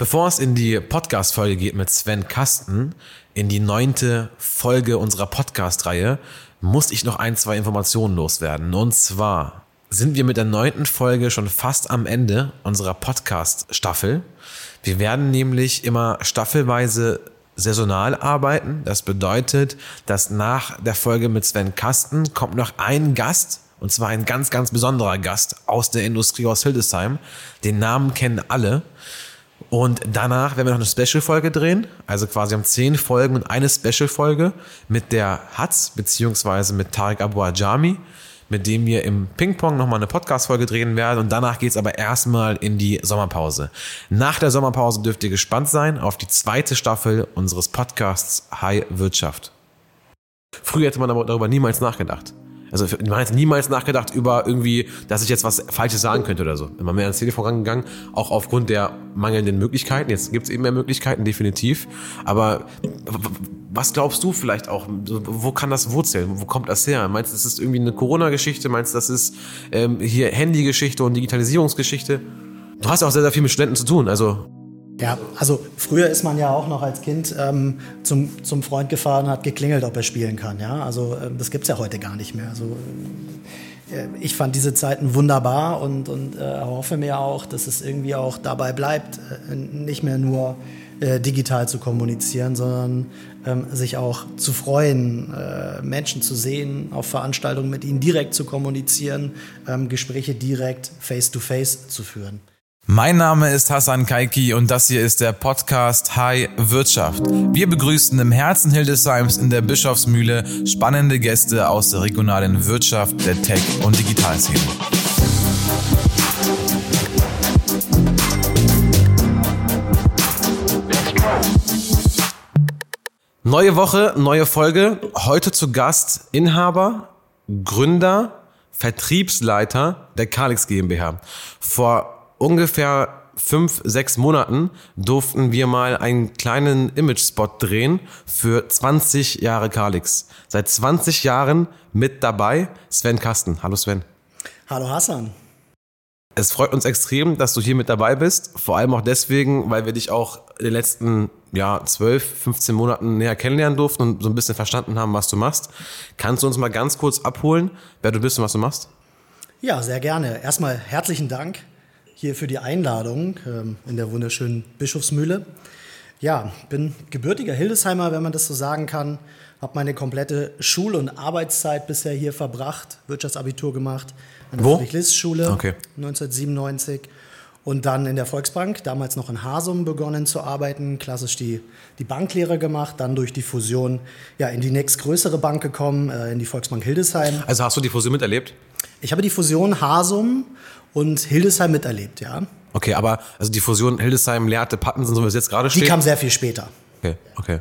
Bevor es in die Podcast-Folge geht mit Sven Kasten, in die neunte Folge unserer Podcast-Reihe, muss ich noch ein, zwei Informationen loswerden. Und zwar sind wir mit der neunten Folge schon fast am Ende unserer Podcast-Staffel. Wir werden nämlich immer staffelweise saisonal arbeiten. Das bedeutet, dass nach der Folge mit Sven Kasten kommt noch ein Gast, und zwar ein ganz, ganz besonderer Gast aus der Industrie aus Hildesheim. Den Namen kennen alle. Und danach werden wir noch eine Special-Folge drehen. Also quasi haben zehn Folgen und eine Special-Folge mit der Hatz, beziehungsweise mit Tarek Abu Ajami, mit dem wir im Ping-Pong nochmal eine Podcast-Folge drehen werden. Und danach geht's aber erstmal in die Sommerpause. Nach der Sommerpause dürft ihr gespannt sein auf die zweite Staffel unseres Podcasts High Wirtschaft. Früher hätte man aber darüber niemals nachgedacht. Also man hat niemals nachgedacht über irgendwie, dass ich jetzt was Falsches sagen könnte oder so. Immer mehr ans Telefon rangegangen, auch aufgrund der mangelnden Möglichkeiten. Jetzt gibt es eben mehr Möglichkeiten, definitiv. Aber was glaubst du vielleicht auch, wo kann das wurzeln? Wo kommt das her? Meinst du, das ist irgendwie eine Corona-Geschichte? Meinst du, das ist ähm, hier Handy-Geschichte und Digitalisierungsgeschichte? Du hast ja auch sehr, sehr viel mit Studenten zu tun, also ja, also früher ist man ja auch noch als Kind ähm, zum, zum Freund gefahren hat geklingelt, ob er spielen kann. Ja? Also äh, das gibt es ja heute gar nicht mehr. Also, äh, ich fand diese Zeiten wunderbar und, und äh, hoffe mir auch, dass es irgendwie auch dabei bleibt, äh, nicht mehr nur äh, digital zu kommunizieren, sondern ähm, sich auch zu freuen, äh, Menschen zu sehen, auf Veranstaltungen mit ihnen direkt zu kommunizieren, ähm, Gespräche direkt face-to-face -face zu führen. Mein Name ist Hassan Kaiki und das hier ist der Podcast High Wirtschaft. Wir begrüßen im Herzen Hildesheims in der Bischofsmühle spannende Gäste aus der regionalen Wirtschaft, der Tech- und Digitalszene. Neue Woche, neue Folge. Heute zu Gast Inhaber, Gründer, Vertriebsleiter der Kalix GmbH. Vor ungefähr fünf, sechs Monaten durften wir mal einen kleinen Image-Spot drehen für 20 Jahre Kalix. Seit 20 Jahren mit dabei Sven Kasten. Hallo Sven. Hallo Hassan. Es freut uns extrem, dass du hier mit dabei bist. Vor allem auch deswegen, weil wir dich auch in den letzten ja, 12, 15 Monaten näher kennenlernen durften und so ein bisschen verstanden haben, was du machst. Kannst du uns mal ganz kurz abholen, wer du bist und was du machst? Ja, sehr gerne. Erstmal herzlichen Dank hier für die Einladung ähm, in der wunderschönen Bischofsmühle. Ja, bin gebürtiger Hildesheimer, wenn man das so sagen kann. Habe meine komplette Schul- und Arbeitszeit bisher hier verbracht, Wirtschaftsabitur gemacht an der Friedrich-List-Schule okay. 1997 und dann in der Volksbank, damals noch in Hasum begonnen zu arbeiten, klassisch die, die Banklehre gemacht, dann durch die Fusion ja, in die nächstgrößere Bank gekommen, äh, in die Volksbank Hildesheim. Also hast du die Fusion miterlebt? Ich habe die Fusion Hasum und Hildesheim miterlebt, ja. Okay, aber also die Fusion Hildesheim, Lehrte, Pattensen, so wie es jetzt gerade steht? Die kam sehr viel später. Okay, okay,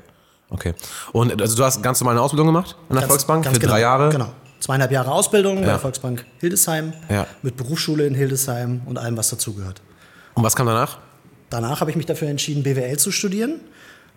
okay. Und also du hast ganz normal eine Ausbildung gemacht an der ganz, Volksbank ganz für genau, drei Jahre? Genau. Zweieinhalb Jahre Ausbildung ja. bei der Volksbank Hildesheim ja. mit Berufsschule in Hildesheim und allem, was dazugehört. Und was kam danach? Danach habe ich mich dafür entschieden, BWL zu studieren,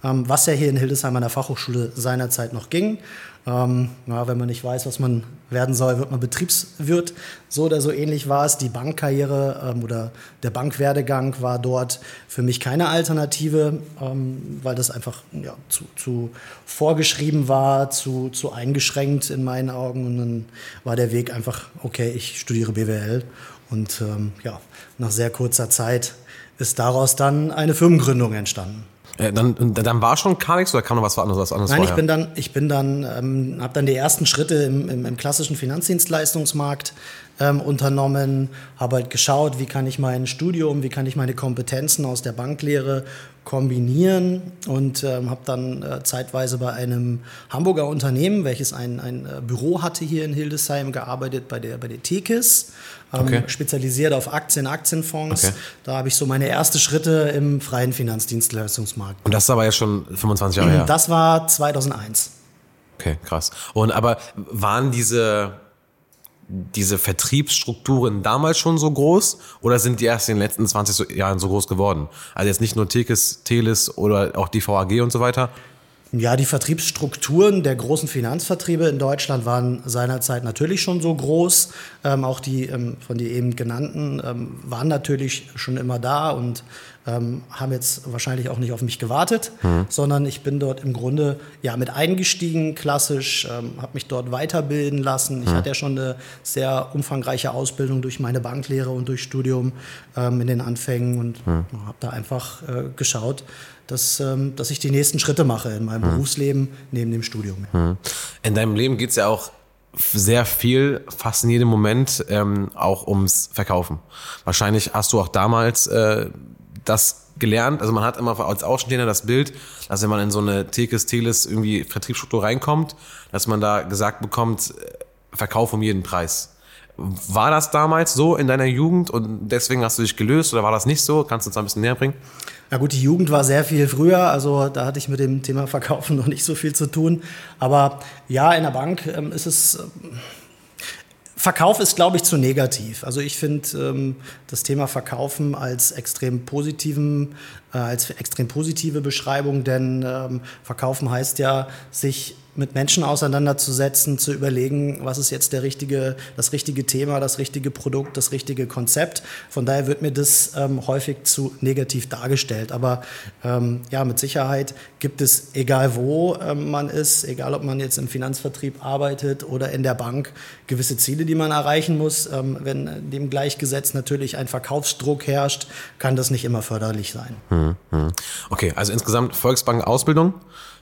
ähm, was ja hier in Hildesheim an der Fachhochschule seinerzeit noch ging. Ähm, ja, wenn man nicht weiß, was man werden soll, wird man Betriebswirt. So oder so ähnlich war es. Die Bankkarriere ähm, oder der Bankwerdegang war dort für mich keine Alternative, ähm, weil das einfach ja, zu, zu, vorgeschrieben war, zu, zu eingeschränkt in meinen Augen. Und dann war der Weg einfach, okay, ich studiere BWL. Und ähm, ja, nach sehr kurzer Zeit ist daraus dann eine Firmengründung entstanden. Äh, dann, dann war schon Kalix oder kam noch was anderes, was anderes Nein, vorher? ich bin dann, ich bin dann, ähm, habe dann die ersten Schritte im, im, im klassischen Finanzdienstleistungsmarkt ähm, unternommen, habe halt geschaut, wie kann ich mein Studium, wie kann ich meine Kompetenzen aus der Banklehre kombinieren und ähm, habe dann äh, zeitweise bei einem Hamburger Unternehmen, welches ein, ein äh, Büro hatte hier in Hildesheim, gearbeitet bei der, bei der Tekis, ähm, okay. spezialisiert auf Aktien, Aktienfonds. Okay. Da habe ich so meine ersten Schritte im freien Finanzdienstleistungsmarkt. Und das war jetzt schon 25 Jahre her? Das war 2001. Okay, krass. Und aber waren diese diese Vertriebsstrukturen damals schon so groß oder sind die erst in den letzten 20 Jahren so groß geworden? Also jetzt nicht nur Tekes, Telis oder auch die VAG und so weiter? Ja, die Vertriebsstrukturen der großen Finanzvertriebe in Deutschland waren seinerzeit natürlich schon so groß. Ähm, auch die ähm, von dir eben genannten ähm, waren natürlich schon immer da und ähm, haben jetzt wahrscheinlich auch nicht auf mich gewartet, mhm. sondern ich bin dort im Grunde ja mit eingestiegen, klassisch, ähm, habe mich dort weiterbilden lassen. Ich mhm. hatte ja schon eine sehr umfangreiche Ausbildung durch meine Banklehre und durch Studium ähm, in den Anfängen und mhm. habe da einfach äh, geschaut, dass, ähm, dass ich die nächsten Schritte mache in meinem Berufsleben neben dem Studium. In deinem Leben geht es ja auch sehr viel, fast in jedem Moment ähm, auch ums Verkaufen. Wahrscheinlich hast du auch damals äh, das gelernt. Also man hat immer als Außenstehender das Bild, dass wenn man in so eine Tekes, Teles irgendwie Vertriebsstruktur reinkommt, dass man da gesagt bekommt, äh, Verkauf um jeden Preis. War das damals so in deiner Jugend und deswegen hast du dich gelöst oder war das nicht so? Kannst du uns ein bisschen näher bringen? Ja gut, die Jugend war sehr viel früher, also da hatte ich mit dem Thema Verkaufen noch nicht so viel zu tun. Aber ja, in der Bank ähm, ist es. Ähm, Verkauf ist, glaube ich, zu negativ. Also ich finde ähm, das Thema Verkaufen als extrem positiven, äh, als extrem positive Beschreibung, denn ähm, Verkaufen heißt ja, sich mit Menschen auseinanderzusetzen, zu überlegen, was ist jetzt der richtige, das richtige Thema, das richtige Produkt, das richtige Konzept. Von daher wird mir das ähm, häufig zu negativ dargestellt. Aber ähm, ja, mit Sicherheit gibt es, egal wo ähm, man ist, egal ob man jetzt im Finanzvertrieb arbeitet oder in der Bank, gewisse Ziele, die man erreichen muss. Ähm, wenn dem gleichgesetzt natürlich ein Verkaufsdruck herrscht, kann das nicht immer förderlich sein. Hm, hm. Okay, also insgesamt Volksbank Ausbildung,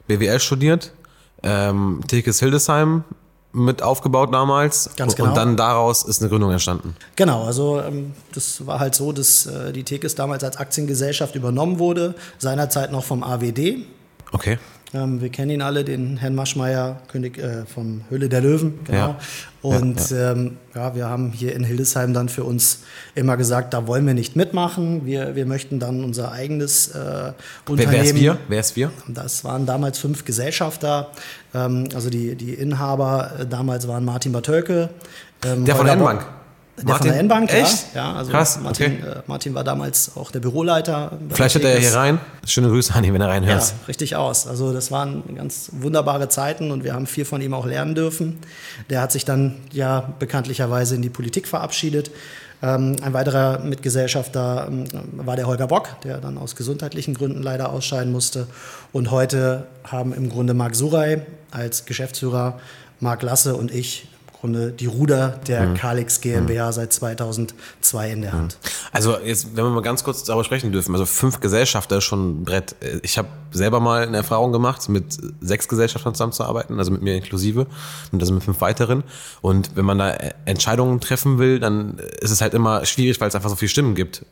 BWL studiert, ähm, Tekes Hildesheim mit aufgebaut damals. Ganz genau. Und dann daraus ist eine Gründung entstanden. Genau, also ähm, das war halt so, dass äh, die Tekes damals als Aktiengesellschaft übernommen wurde, seinerzeit noch vom AWD. Okay. Ähm, wir kennen ihn alle, den Herrn Maschmeyer, König äh, vom Höhle der Löwen. Genau. Ja. Und ja, ja. Ähm, ja, wir haben hier in Hildesheim dann für uns immer gesagt, da wollen wir nicht mitmachen. Wir, wir möchten dann unser eigenes äh, Unternehmen. Wer ist wir? Wer ist wir? Das waren damals fünf Gesellschafter. Ähm, also die, die Inhaber äh, damals waren Martin Bartölke. Ähm, der von der N-Bank. Der Martin? von der N-Bank, Echt? ja. ja also Krass, Martin, okay. äh, Martin war damals auch der Büroleiter. Vielleicht hört er hier rein. Schöne Grüße an ihn, wenn er reinhört. Ja, richtig aus. Also das waren ganz wunderbare Zeiten und wir haben viel von ihm auch lernen dürfen. Der hat sich dann ja bekanntlicherweise in die Politik verabschiedet. Ähm, ein weiterer Mitgesellschafter ähm, war der Holger Bock, der dann aus gesundheitlichen Gründen leider ausscheiden musste. Und heute haben im Grunde Marc Surey als Geschäftsführer, Marc Lasse und ich Grunde die Ruder der mhm. Calix GmbH mhm. seit 2002 in der Hand. Also jetzt, wenn wir mal ganz kurz darüber sprechen dürfen, also fünf Gesellschafter ist schon ein Brett. Ich habe selber mal eine Erfahrung gemacht, mit sechs Gesellschaftern zusammenzuarbeiten, also mit mir inklusive, und also mit fünf weiteren. Und wenn man da Entscheidungen treffen will, dann ist es halt immer schwierig, weil es einfach so viele Stimmen gibt.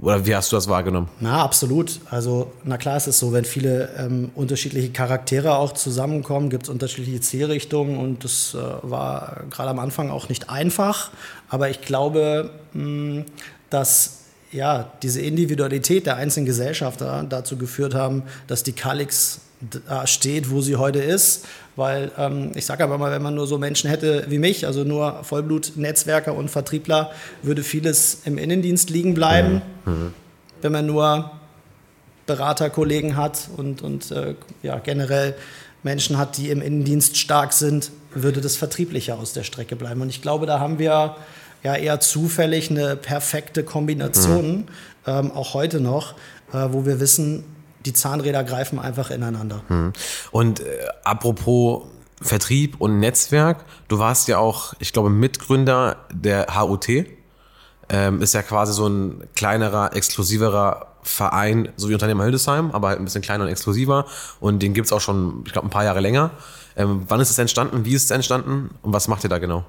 Oder wie hast du das wahrgenommen? Na, absolut. Also, na klar, es ist so, wenn viele ähm, unterschiedliche Charaktere auch zusammenkommen, gibt es unterschiedliche Zielrichtungen und das äh, war gerade am Anfang auch nicht einfach. Aber ich glaube, mh, dass ja, diese Individualität der einzelnen Gesellschafter dazu geführt haben, dass die Calix da steht, wo sie heute ist. Weil ähm, ich sage aber mal, wenn man nur so Menschen hätte wie mich, also nur Vollblut-Netzwerker und Vertriebler, würde vieles im Innendienst liegen bleiben. Mhm. Wenn man nur Beraterkollegen hat und, und äh, ja, generell Menschen hat, die im Innendienst stark sind, würde das Vertrieblicher aus der Strecke bleiben. Und ich glaube, da haben wir ja eher zufällig eine perfekte Kombination, mhm. ähm, auch heute noch, äh, wo wir wissen, die Zahnräder greifen einfach ineinander. Mhm. Und äh, apropos Vertrieb und Netzwerk, du warst ja auch, ich glaube, Mitgründer der HUT. Ähm, ist ja quasi so ein kleinerer, exklusiverer Verein, so wie Unternehmer Hildesheim, aber halt ein bisschen kleiner und exklusiver. Und den gibt es auch schon, ich glaube, ein paar Jahre länger. Ähm, wann ist es entstanden? Wie ist es entstanden? Und was macht ihr da genau?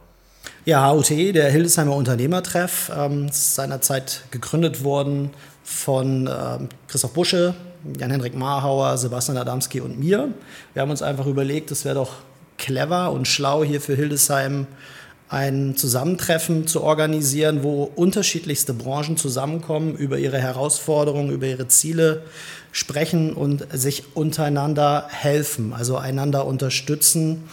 Ja, HUT, der Hildesheimer Unternehmertreff, ähm, ist seinerzeit gegründet worden von ähm, Christoph Busche, Jan-Henrik Marhauer, Sebastian Adamski und mir. Wir haben uns einfach überlegt, es wäre doch clever und schlau hier für Hildesheim ein Zusammentreffen zu organisieren, wo unterschiedlichste Branchen zusammenkommen, über ihre Herausforderungen, über ihre Ziele sprechen und sich untereinander helfen, also einander unterstützen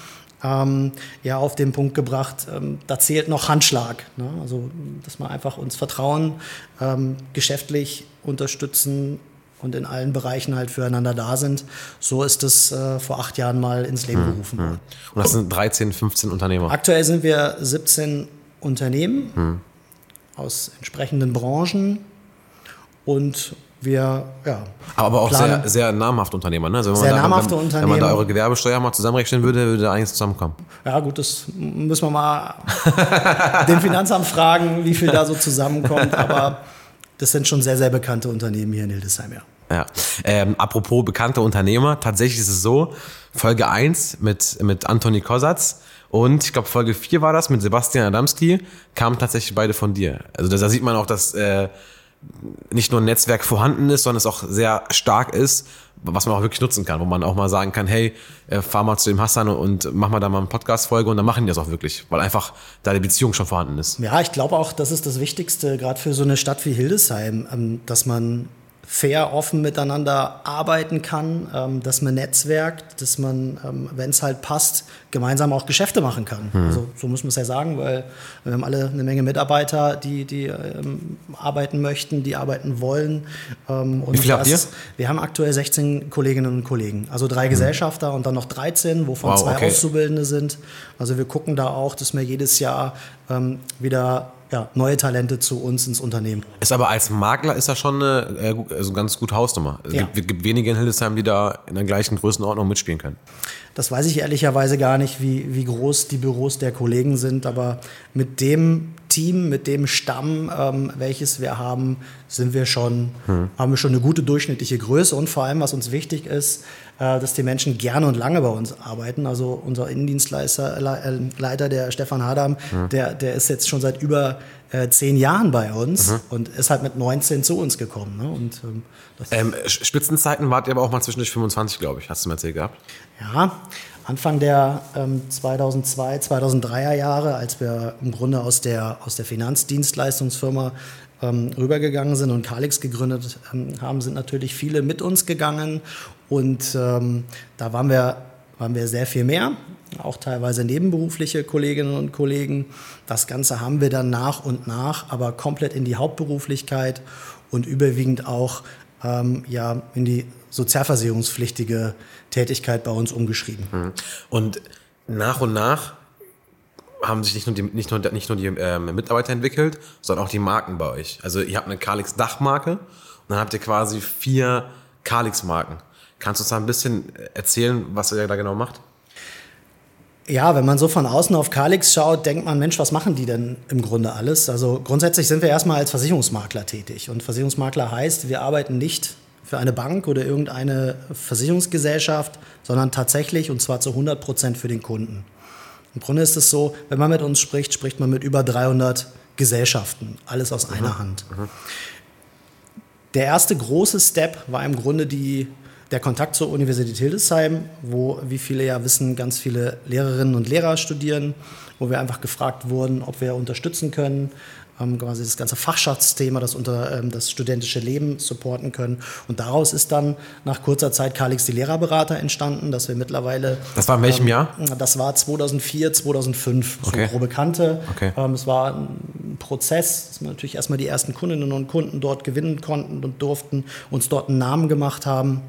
ähm, ja auf den Punkt gebracht, ähm, da zählt noch Handschlag. Ne? Also, dass wir einfach uns vertrauen, ähm, geschäftlich unterstützen und in allen Bereichen halt füreinander da sind. So ist es äh, vor acht Jahren mal ins Leben hm, gerufen worden. Und das sind 13, 15 Unternehmer? Aktuell sind wir 17 Unternehmen hm. aus entsprechenden Branchen und wir, ja. Aber auch planen- sehr, sehr namhafte Unternehmer. Ne? Also wenn Sehr man da, namhafte wenn, Wenn man Unternehmer. da eure Gewerbesteuer mal zusammenrechnen würde, würde da einiges zusammenkommen. Ja, gut, das müssen wir mal dem Finanzamt fragen, wie viel da so zusammenkommt. Aber das sind schon sehr, sehr bekannte Unternehmen hier in Hildesheim, ja. Ja. Ähm, apropos bekannte Unternehmer, tatsächlich ist es so, Folge 1 mit, mit Antoni Kosatz und ich glaube Folge 4 war das mit Sebastian Adamski, kamen tatsächlich beide von dir. Also da, da sieht man auch, dass äh, nicht nur ein Netzwerk vorhanden ist, sondern es auch sehr stark ist, was man auch wirklich nutzen kann, wo man auch mal sagen kann, hey, äh, fahr mal zu dem Hassan und mach mal da mal eine Podcast-Folge und dann machen die das auch wirklich, weil einfach da die Beziehung schon vorhanden ist. Ja, ich glaube auch, das ist das Wichtigste, gerade für so eine Stadt wie Hildesheim, ähm, dass man fair, offen miteinander arbeiten kann, ähm, dass man netzwerkt, dass man, ähm, wenn es halt passt, gemeinsam auch Geschäfte machen kann. Also so muss man es ja sagen, weil wir haben alle eine Menge Mitarbeiter, die, die ähm, arbeiten möchten, die arbeiten wollen. Ähm, und Wie viele habt das- Wir haben aktuell 16 Kolleginnen und Kollegen, also drei Gesellschafter und dann noch 13, wovon Wow, zwei okay. Auszubildende sind. Also wir gucken da auch, dass wir jedes Jahr ähm, wieder ja, neue Talente zu uns ins Unternehmen. Ist aber als Makler ist das schon eine, äh, also ganz gute Hausnummer. Es Ja. gibt, gibt wenige in Hildesheim, die da in der gleichen Größenordnung mitspielen können. Das weiß ich ehrlicherweise gar nicht, wie, wie groß die Büros der Kollegen sind, aber mit dem Team, mit dem Stamm, ähm, welches wir haben, sind wir schon, haben wir schon eine gute durchschnittliche Größe und vor allem, was uns wichtig ist, dass die Menschen gerne und lange bei uns arbeiten. Also unser Innendienstleister, Le- äh, Leiter, der Stefan Hadam, der, der ist jetzt schon seit über äh, zehn Jahren bei uns und ist halt mit 19 zu uns gekommen. Ne? Und ähm, Ähm, Spitzenzeiten wart ihr aber auch mal zwischendurch 25, glaube ich, hast du mir erzählt gehabt. Ja, Anfang der ähm, 2002, 2003er Jahre, als wir im Grunde aus der, aus der Finanzdienstleistungsfirma ähm, rübergegangen sind und Calix gegründet ähm, haben, sind natürlich viele mit uns gegangen. Und ähm, da waren wir, waren wir sehr viel mehr, auch teilweise nebenberufliche Kolleginnen und Kollegen. Das Ganze haben wir dann nach und nach, aber komplett in die Hauptberuflichkeit und überwiegend auch ähm, ja, in die sozialversicherungspflichtige Tätigkeit bei uns umgeschrieben. Und nach und nach haben sich nicht nur die, nicht nur, nicht nur die ähm, Mitarbeiter entwickelt, sondern auch die Marken bei euch. Also ihr habt eine Kalix Dachmarke und dann habt ihr quasi vier Kalix Marken. Kannst du uns da ein bisschen erzählen, was ihr da genau macht? Ja, wenn man so von außen auf Calix schaut, denkt man, Mensch, was machen die denn im Grunde alles? Also grundsätzlich sind wir erstmal als Versicherungsmakler tätig. Und Versicherungsmakler heißt, wir arbeiten nicht für eine Bank oder irgendeine Versicherungsgesellschaft, sondern tatsächlich und zwar zu 100 Prozent für den Kunden. Im Grunde ist es so, wenn man mit uns spricht, spricht man mit über 300 Gesellschaften, alles aus einer Hand. Der erste große Step war im Grunde die, der Kontakt zur Universität Hildesheim, wo, wie viele ja wissen, ganz viele Lehrerinnen und Lehrer studieren, wo wir einfach gefragt wurden, ob wir unterstützen können, ähm, quasi das ganze Fachschaftsthema, das, unter, ähm, das studentische Leben supporten können. Und daraus ist dann nach kurzer Zeit Kalix die Lehrerberater entstanden, dass wir mittlerweile Das war in welchem Jahr? das war 2004, 2005, Okay. so grobe Kante. Okay. Ähm, es war ein Prozess, dass wir natürlich erstmal die ersten Kundinnen und Kunden dort gewinnen konnten und durften, uns dort einen Namen gemacht haben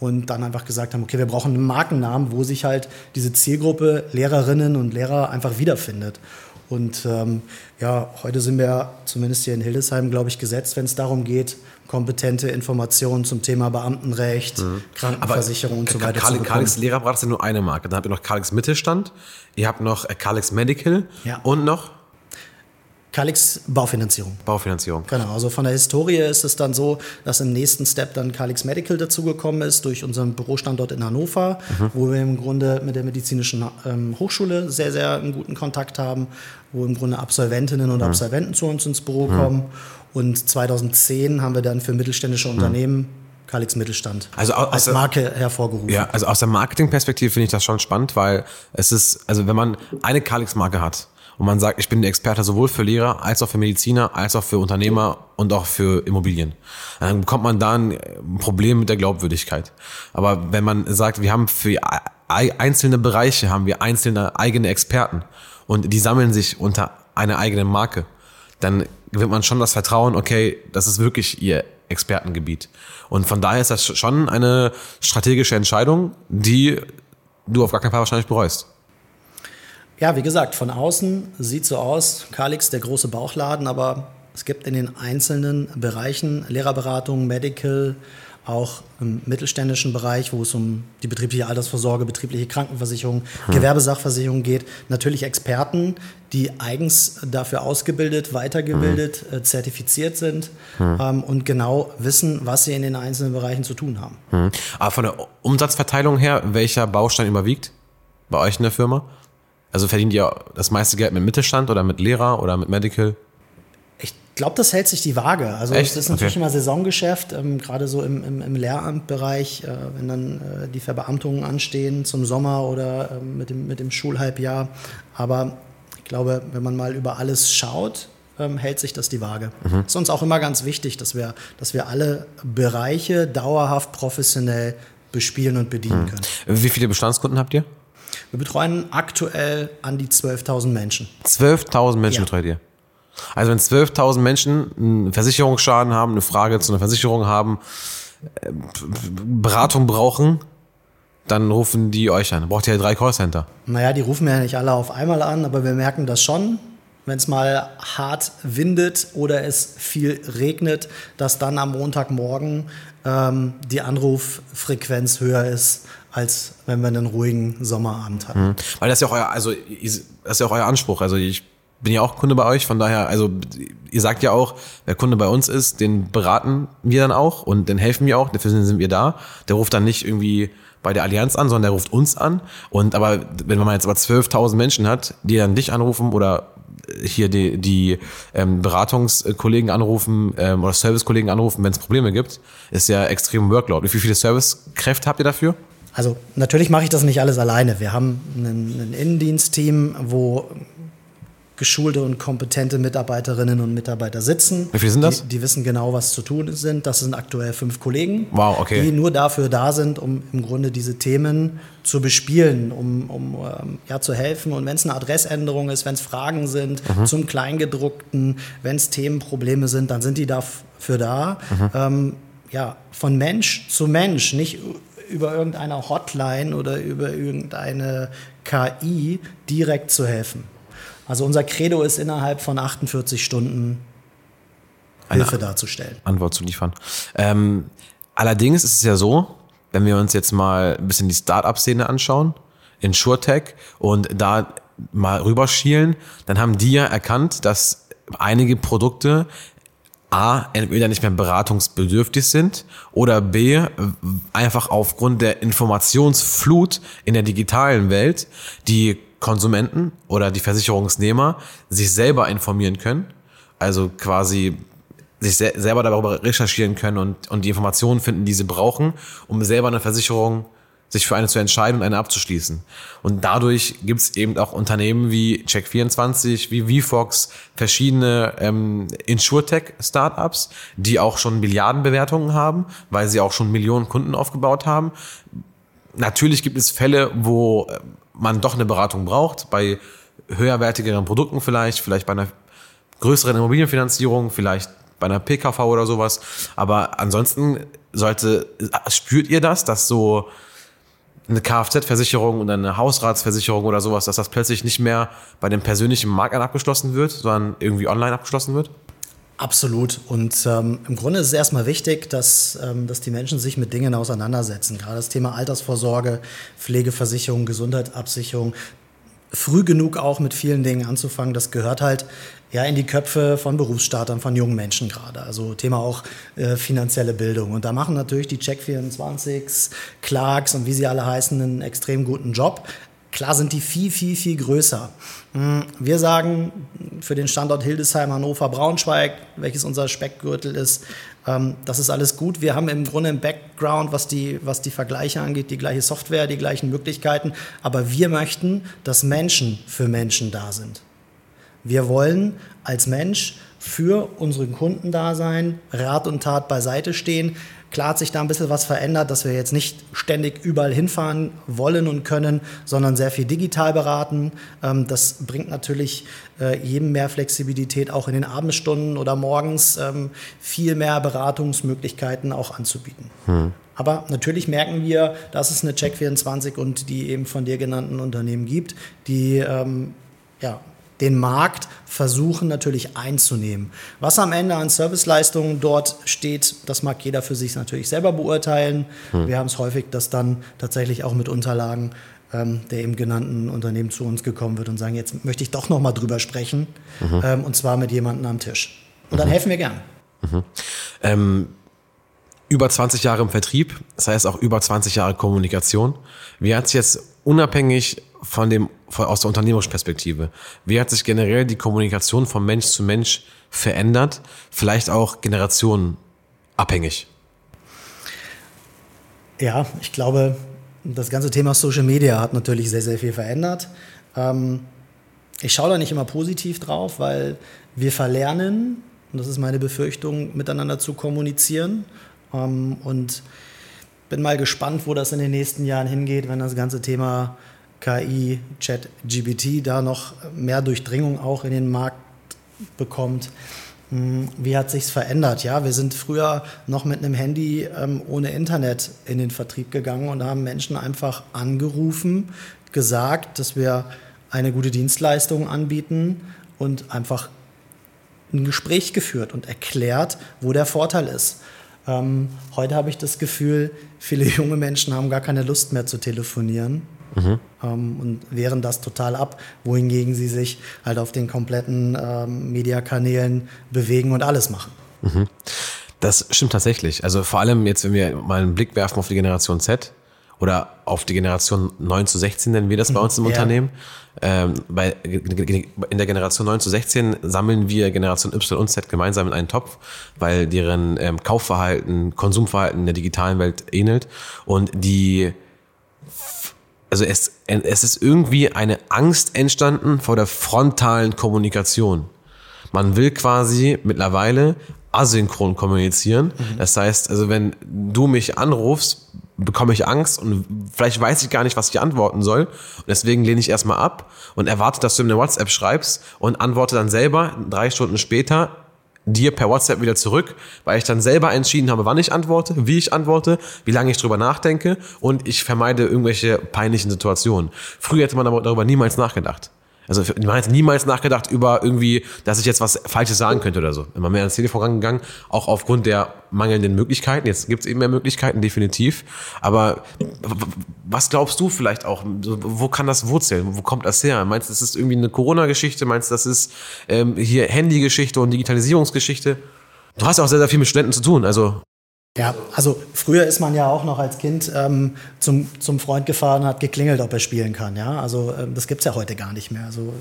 und dann einfach gesagt haben, okay, wir brauchen einen Markennamen, wo sich halt diese Zielgruppe Lehrerinnen und Lehrer einfach wiederfindet. Und ähm, ja, heute sind wir zumindest hier in Hildesheim, glaube ich, gesetzt, wenn es darum geht, kompetente Informationen zum Thema Beamtenrecht, Krankenversicherung und so weiter zu Kalix, bekommen. Kalix Lehrerberater ist ja nur eine Marke. Dann habt ihr noch Kalix Mittelstand, ihr habt noch äh, Kalix Medical Ja. und noch Calix Baufinanzierung. Baufinanzierung. Genau, also von der Historie ist es dann so, dass im nächsten Step dann Calix Medical dazugekommen ist durch unseren Bürostandort in Hannover, wo wir im Grunde mit der medizinischen ähm, Hochschule sehr, sehr einen guten Kontakt haben, wo im Grunde Absolventinnen und Absolventen zu uns ins Büro kommen. Und 2010 haben wir dann für mittelständische Unternehmen Calix Mittelstand Also au- aus als der- Marke hervorgerufen. Ja, also aus der Marketingperspektive finde ich das schon spannend, weil es ist, also wenn man eine Kalix-Marke hat und man sagt, ich bin Experte sowohl für Lehrer als auch für Mediziner, als auch für Unternehmer und auch für Immobilien, dann bekommt man da ein äh, Problem mit der Glaubwürdigkeit. Aber wenn man sagt, wir haben für ei- einzelne Bereiche haben wir einzelne eigene Experten und die sammeln sich unter einer eigenen Marke, dann gewinnt man schon das Vertrauen, okay, das ist wirklich ihr Expertengebiet. Und von daher ist das schon eine strategische Entscheidung, die du auf gar keinen Fall wahrscheinlich bereust. Ja, wie gesagt, von außen sieht so aus, Calix der große Bauchladen, aber Es gibt in den einzelnen Bereichen Lehrerberatung, Medical, auch im mittelständischen Bereich, wo es um die betriebliche Altersvorsorge, betriebliche Krankenversicherung, hm. Gewerbesachversicherung geht, natürlich Experten, die eigens dafür ausgebildet, weitergebildet, hm. äh, zertifiziert sind hm. ähm, und genau wissen, was sie in den einzelnen Bereichen zu tun haben. Hm. Aber von der Umsatzverteilung her, welcher Baustein überwiegt bei euch in der Firma? Also verdient ihr das meiste Geld mit Mittelstand oder mit Lehrer oder mit Medical? glaube, das hält sich die Waage. Also es ist natürlich okay. immer Saisongeschäft, ähm, gerade so im, im, im Lehramtbereich, äh, wenn dann äh, die Verbeamtungen anstehen zum Sommer oder äh, mit, dem, mit dem Schulhalbjahr. Aber ich glaube, wenn man mal über alles schaut, ähm, hält sich das die Waage. Mhm. Ist uns auch immer ganz wichtig, dass wir, dass wir alle Bereiche dauerhaft professionell bespielen und bedienen mhm. können. Wie viele Bestandskunden habt ihr? Wir betreuen aktuell an die 12.000 Menschen. 12.000 Menschen ja. betreut ihr? Also wenn 12.000 Menschen einen Versicherungsschaden haben, eine Frage zu einer Versicherung haben, äh, Beratung brauchen, dann rufen die euch an. Braucht ihr ja drei Callcenter. Naja, die rufen ja nicht alle auf einmal an, aber wir merken das schon, wenn es mal hart windet oder es viel regnet, dass dann am Montagmorgen ähm, die Anruffrequenz höher ist, als wenn wir einen ruhigen Sommerabend hatten. Mhm. Weil das ist ja auch euer, also das ist ja auch euer Anspruch. Also ich bin ja auch Kunde bei euch, von daher, also ihr sagt ja auch, wer Kunde bei uns ist, den beraten wir dann auch und den helfen wir auch, dafür sind wir da. Der ruft dann nicht irgendwie bei der Allianz an, sondern der ruft uns an. Und aber wenn man jetzt aber 12.000 Menschen hat, die dann dich anrufen oder hier die, die ähm, Beratungskollegen anrufen ähm, oder Servicekollegen anrufen, wenn es Probleme gibt, ist ja extrem Workload. Wie viele Servicekräfte habt ihr dafür? Also natürlich mache ich das nicht alles alleine. Wir haben ein, ein Innendienstteam, wo geschulte und kompetente Mitarbeiterinnen und Mitarbeiter sitzen. Wie viele sind das? Die, die, wissen genau, was zu tun sind. Das sind aktuell fünf Kollegen, wow, okay. die nur dafür da sind, um im Grunde diese Themen zu bespielen, um, um ähm, ja, zu helfen. Und wenn es eine Adressänderung ist, wenn es Fragen sind mhm. zum Kleingedruckten, wenn es Themenprobleme sind, dann sind die dafür da. Mhm. Ähm, ja, von Mensch zu Mensch, nicht über irgendeine Hotline oder über irgendeine KI direkt zu helfen. Also unser Credo ist innerhalb von 48 Stunden Hilfe Eine darzustellen. Antwort zu liefern. Ähm, allerdings ist es ja so, wenn wir uns jetzt mal ein bisschen die Start-up-Szene anschauen, in SureTech und da mal rüberschielen, dann haben die ja erkannt, dass einige Produkte A, entweder nicht mehr beratungsbedürftig sind oder B, einfach aufgrund der Informationsflut in der digitalen Welt die Konsumenten oder die Versicherungsnehmer sich selber informieren können, also quasi sich se selber darüber recherchieren können und, und die Informationen finden, die sie brauchen, um selber eine Versicherung sich für eine zu entscheiden und eine abzuschließen. Und dadurch gibt es eben auch Unternehmen wie Check24, wie VFox, verschiedene ähm, Insurtech-Startups, die auch schon Milliardenbewertungen haben, weil sie auch schon Millionen Kunden aufgebaut haben. Natürlich gibt es Fälle, wo man doch eine Beratung braucht, bei höherwertigeren Produkten vielleicht, vielleicht bei einer größeren Immobilienfinanzierung, vielleicht bei einer PKV oder sowas. Aber ansonsten sollte, spürt ihr das, dass so eine Kfz-Versicherung und eine Hausratsversicherung oder sowas, dass das plötzlich nicht mehr bei dem persönlichen Maklern abgeschlossen wird, sondern irgendwie online abgeschlossen wird? Absolut. Und ähm, im Grunde ist es erstmal wichtig, dass, ähm, dass die Menschen sich mit Dingen auseinandersetzen. Gerade das Thema Altersvorsorge, Pflegeversicherung, Gesundheitsabsicherung. Früh genug auch mit vielen Dingen anzufangen, das gehört halt ja in die Köpfe von Berufsstartern, von jungen Menschen gerade. Also Thema auch äh, finanzielle Bildung. Und da machen natürlich die Check24s, Clarks und wie sie alle heißen einen extrem guten Job. Klar sind die viel, viel, viel größer. Hm, wir sagen für den Standort Hildesheim, Hannover, Braunschweig, welches unser Speckgürtel ist, ähm, das ist alles gut. Wir haben im Grunde im Background, was die, was die Vergleiche angeht, die gleiche Software, die gleichen Möglichkeiten. Aber wir möchten, dass Menschen für Menschen da sind. Wir wollen als Mensch für unseren Kunden da sein, Rat und Tat beiseite stehen. Klar hat sich da ein bisschen was verändert, dass wir jetzt nicht ständig überall hinfahren wollen und können, sondern sehr viel digital beraten. Ähm, das bringt natürlich äh, jedem mehr Flexibilität, auch in den Abendstunden oder morgens ähm, viel mehr Beratungsmöglichkeiten auch anzubieten. Hm. Aber natürlich merken wir, dass es eine Check24 und die eben von dir genannten Unternehmen gibt, die ähm, ja, den Markt versuchen natürlich einzunehmen. Was am Ende an Serviceleistungen dort steht, das mag jeder für sich natürlich selber beurteilen. Hm. Wir haben es häufig, dass dann tatsächlich auch mit Unterlagen ähm, der eben genannten Unternehmen zu uns gekommen wird und sagen, jetzt möchte ich doch noch mal drüber sprechen mhm. ähm, und zwar mit jemandem am Tisch. Und dann mhm. helfen wir gern. Mhm. Ähm, über 20 Jahre im Vertrieb, das heißt auch über 20 Jahre Kommunikation. Wie hat sich jetzt unabhängig von dem, von, aus der unternehmerischen Perspektive, wie hat sich generell die Kommunikation von Mensch zu Mensch verändert? Vielleicht auch generationenabhängig? Ja, ich glaube, das ganze Thema Social Media hat natürlich sehr, sehr viel verändert. Ähm, ich schaue da nicht immer positiv drauf, weil wir verlernen, und das ist meine Befürchtung, miteinander zu kommunizieren. Ähm, und bin mal gespannt, wo das in den nächsten Jahren hingeht, wenn das ganze Thema KI, Chat, GBT da noch mehr Durchdringung auch in den Markt bekommt. Hm, wie hat sich's verändert? Ja, wir sind früher noch mit einem Handy ähm, ohne Internet in den Vertrieb gegangen und haben Menschen einfach angerufen, gesagt, dass wir eine gute Dienstleistung anbieten und einfach ein Gespräch geführt und erklärt, wo der Vorteil ist. Ähm, heute habe ich das Gefühl, viele junge Menschen haben gar keine Lust mehr zu telefonieren mhm. ähm, und wehren das total ab, wohingegen sie sich halt auf den kompletten ähm, Mediakanälen bewegen und alles machen. Mhm. Das stimmt tatsächlich. Also vor allem jetzt, wenn wir mal einen Blick werfen auf die Generation Z, oder auf die Generation 9 zu 16 nennen wir das bei mhm. uns im ja. Unternehmen. Ähm, bei, in der Generation 9 zu 16 sammeln wir Generation Y und Z gemeinsam in einen Topf, weil deren ähm, Kaufverhalten, Konsumverhalten in der digitalen Welt ähnelt und die also es, es ist irgendwie eine Angst entstanden vor der frontalen Kommunikation. Man will quasi mittlerweile asynchron kommunizieren. Mhm. Das heißt, also wenn du mich anrufst, bekomme ich Angst und vielleicht weiß ich gar nicht, was ich antworten soll. Und deswegen lehne ich erstmal ab und erwarte, dass du mir eine WhatsApp schreibst und antworte dann selber drei Stunden später dir per WhatsApp wieder zurück, weil ich dann selber entschieden habe, wann ich antworte, wie ich antworte, wie lange ich drüber nachdenke und ich vermeide irgendwelche peinlichen Situationen. Früher hätte man darüber niemals nachgedacht. Also man hätte niemals nachgedacht über irgendwie, dass ich jetzt was Falsches sagen könnte oder so. Immer mehr ans Telefon rangegangen, auch aufgrund der mangelnden Möglichkeiten. Jetzt gibt es eben mehr Möglichkeiten, definitiv. Aber was glaubst du vielleicht auch? Wo kann das wurzeln? Wo kommt das her? Meinst du, das ist irgendwie eine Corona-Geschichte? Meinst du, das ist ähm, hier Handy-Geschichte und Digitalisierungsgeschichte? Du hast ja auch sehr, sehr viel mit Studenten zu tun. Also ja, also früher ist man ja auch noch als Kind ähm, zum, zum Freund gefahren hat geklingelt, ob er spielen kann. Ja, also ähm, das gibt's ja heute gar nicht mehr. Also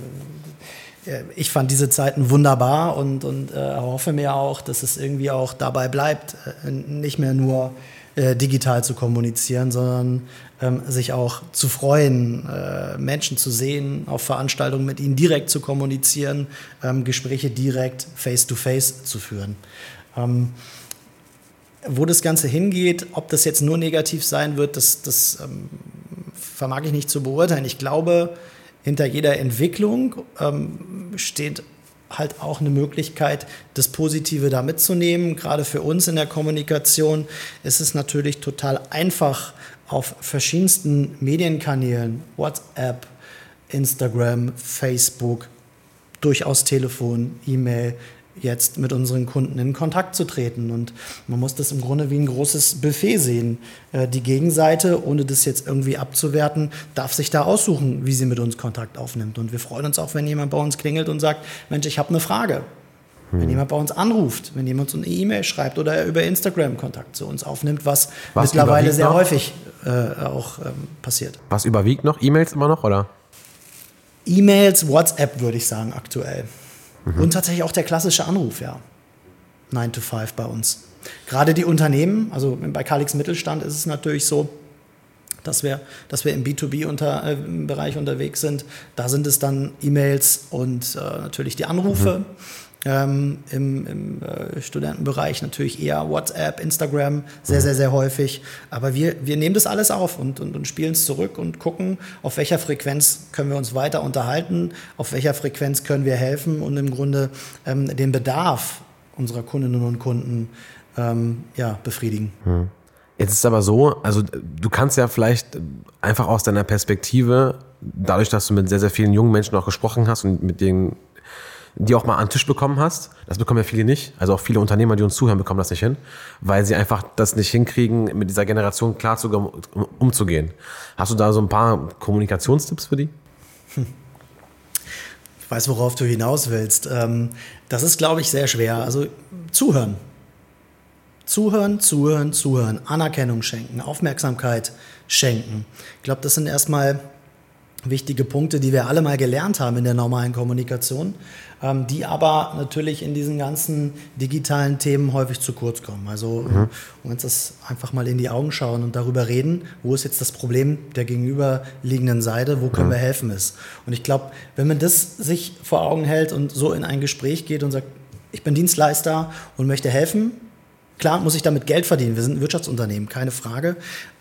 äh, ich fand diese Zeiten wunderbar und, und äh, hoffe mir auch, dass es irgendwie auch dabei bleibt, äh, nicht mehr nur äh, digital zu kommunizieren, sondern ähm, sich auch zu freuen, äh, Menschen zu sehen, auf Veranstaltungen mit ihnen direkt zu kommunizieren, ähm, Gespräche direkt face-to-face -face zu führen. Ähm, wo das Ganze hingeht, ob das jetzt nur negativ sein wird, das, das ähm, vermag ich nicht zu beurteilen. Ich glaube, hinter jeder Entwicklung ähm, steht halt auch eine Möglichkeit, das Positive da mitzunehmen. Gerade für uns in der Kommunikation ist es natürlich total einfach, auf verschiedensten Medienkanälen, WhatsApp, Instagram, Facebook, durchaus Telefon, E-Mail, jetzt mit unseren Kunden in Kontakt zu treten. Und man muss das im Grunde wie ein großes Buffet sehen. Äh, die Gegenseite, ohne das jetzt irgendwie abzuwerten, darf sich da aussuchen, wie sie mit uns Kontakt aufnimmt. Und wir freuen uns auch, wenn jemand bei uns klingelt und sagt, Mensch, ich habe eine Frage. Hm. Wenn jemand bei uns anruft, wenn jemand so eine E-Mail schreibt oder über Instagram Kontakt zu uns aufnimmt, was, was mittlerweile sehr noch? häufig äh, auch ähm, passiert. Was überwiegt noch? E-Mails immer noch, oder? E-Mails, WhatsApp würde ich sagen aktuell. Mhm. Und tatsächlich auch der klassische Anruf, ja. 9 to 5 bei uns. Gerade die Unternehmen, also bei Kalix Mittelstand ist es natürlich so, dass wir, dass wir im B2B-Bereich unter, äh, unterwegs sind. Da sind es dann E-Mails und äh, natürlich die Anrufe. Mhm. Ähm, Im im äh, Studentenbereich natürlich eher WhatsApp, Instagram, sehr, sehr, sehr häufig. Aber wir, wir nehmen das alles auf und, und, und spielen es zurück und gucken, auf welcher Frequenz können wir uns weiter unterhalten, auf welcher Frequenz können wir helfen und im Grunde ähm, den Bedarf unserer Kundinnen und Kunden ähm, ja, befriedigen. Hm. Jetzt ist aber so, also du kannst ja vielleicht einfach aus deiner Perspektive dadurch, dass du mit sehr, sehr vielen jungen Menschen auch gesprochen hast und mit denen die auch mal an den Tisch bekommen hast. Das bekommen ja viele nicht. Also auch viele Unternehmer, die uns zuhören, bekommen das nicht hin, weil sie einfach das nicht hinkriegen, mit dieser Generation klar zu, umzugehen. Hast du da so ein paar Kommunikationstipps für die? Ich weiß, worauf du hinaus willst. Ähm, das ist, glaube ich, sehr schwer. Also zuhören. Zuhören, zuhören, zuhören. Anerkennung schenken, Aufmerksamkeit schenken. Ich glaube, das sind erstmal wichtige Punkte, die wir alle mal gelernt haben in der normalen Kommunikation, ähm, die aber natürlich in diesen ganzen digitalen Themen häufig zu kurz kommen. Also mhm. um uns das einfach mal in die Augen schauen und darüber reden, wo ist jetzt das Problem der gegenüberliegenden Seite, wo können mhm. wir helfen ist. Und ich glaube, wenn man das sich vor Augen hält und so in ein Gespräch geht und sagt, ich bin Dienstleister und möchte helfen, Klar muss ich damit Geld verdienen. Wir sind ein Wirtschaftsunternehmen, keine Frage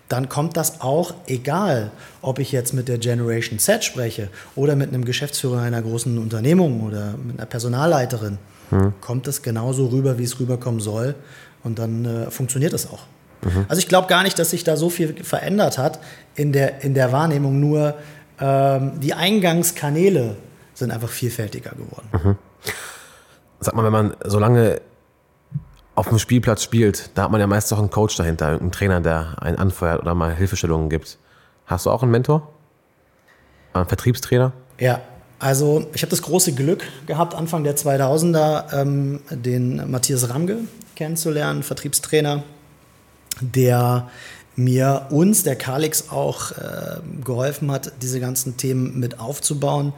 dann kommt das auch, egal ob ich jetzt mit der Generation Z spreche oder mit einem Geschäftsführer einer großen Unternehmung oder mit einer Personalleiterin, hm. kommt es genauso rüber, wie es rüberkommen soll. Und dann äh, funktioniert es auch. Mhm. Also ich glaube gar nicht, dass sich da so viel verändert hat in der, in der Wahrnehmung, nur ähm, die Eingangskanäle sind einfach vielfältiger geworden. Mhm. Sag mal, wenn man so lange auf dem Spielplatz spielt, da hat man ja meist auch einen Coach dahinter, einen Trainer, der einen anfeuert oder mal Hilfestellungen gibt. Hast du auch einen Mentor? Einen Vertriebstrainer? Ja, also ich habe das große Glück gehabt, Anfang der 2000er ähm, den Matthias Ramge kennenzulernen, Vertriebstrainer, der mir uns, der Kalix, auch äh, geholfen hat, diese ganzen Themen mit aufzubauen.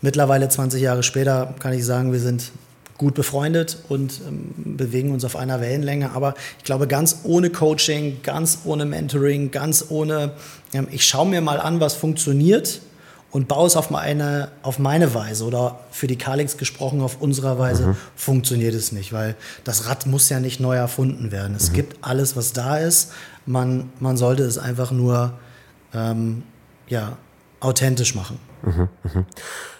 Mittlerweile 20 Jahre später kann ich sagen, wir sind gut befreundet und ähm, bewegen uns auf einer Wellenlänge. Aber ich glaube, ganz ohne Coaching, ganz ohne Mentoring, ganz ohne, ähm, ich schaue mir mal an, was funktioniert und baue es auf meine, auf meine Weise oder für die Kalix gesprochen auf unserer Weise, mhm. funktioniert es nicht, weil das Rad muss ja nicht neu erfunden werden. Es mhm. gibt alles, was da ist. Man, man sollte es einfach nur ähm, ja, authentisch machen. Mhm. mhm.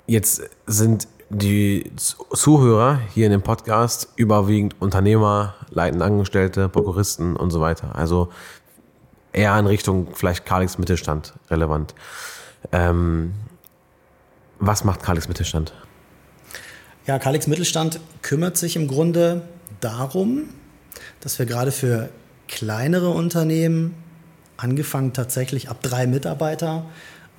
Jetzt sind die Zuhörer hier in dem Podcast überwiegend Unternehmer, leitende Angestellte, Prokuristen und so weiter. Also eher in Richtung vielleicht Kalix Mittelstand relevant. Ähm, was macht Kalix Mittelstand? Ja, Kalix Mittelstand kümmert sich im Grunde darum, dass wir gerade für kleinere Unternehmen, angefangen tatsächlich ab drei Mitarbeiter,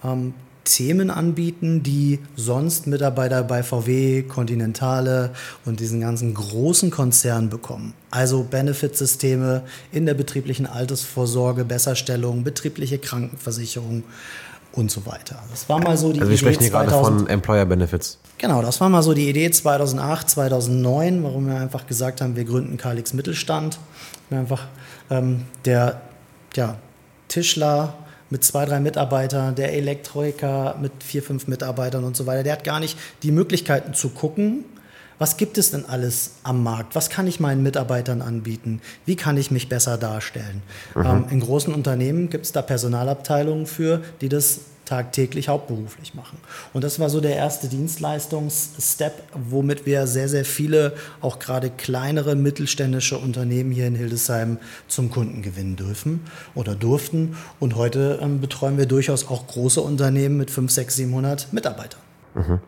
ähm, Themen anbieten, die sonst Mitarbeiter bei VW, Continentale und diesen ganzen großen Konzernen bekommen. Also Benefitsysteme in der betrieblichen Altersvorsorge, Besserstellung, betriebliche Krankenversicherung und so weiter. Das war mal so die also wir Idee. sprechen hier 2000, gerade von Employer Benefits. Genau, das war mal so die Idee 2008, 2009, warum wir einfach gesagt haben, wir gründen Kalix Mittelstand. Wir einfach ähm, der ja, Tischler, mit zwei, drei Mitarbeitern, der Elektriker mit vier, fünf Mitarbeitern und so weiter. Der hat gar nicht die Möglichkeiten zu gucken, was gibt es denn alles am Markt? Was kann ich meinen Mitarbeitern anbieten? Wie kann ich mich besser darstellen? Mhm. Ähm, in großen Unternehmen gibt es da Personalabteilungen für, die das tagtäglich hauptberuflich machen. Und das war so der erste Dienstleistungsstep, womit wir sehr, sehr viele, auch gerade kleinere mittelständische Unternehmen hier in Hildesheim zum Kunden gewinnen dürfen oder durften. Und heute ähm, betreuen wir durchaus auch große Unternehmen mit 5, 6, 700 Mitarbeitern. Mhm.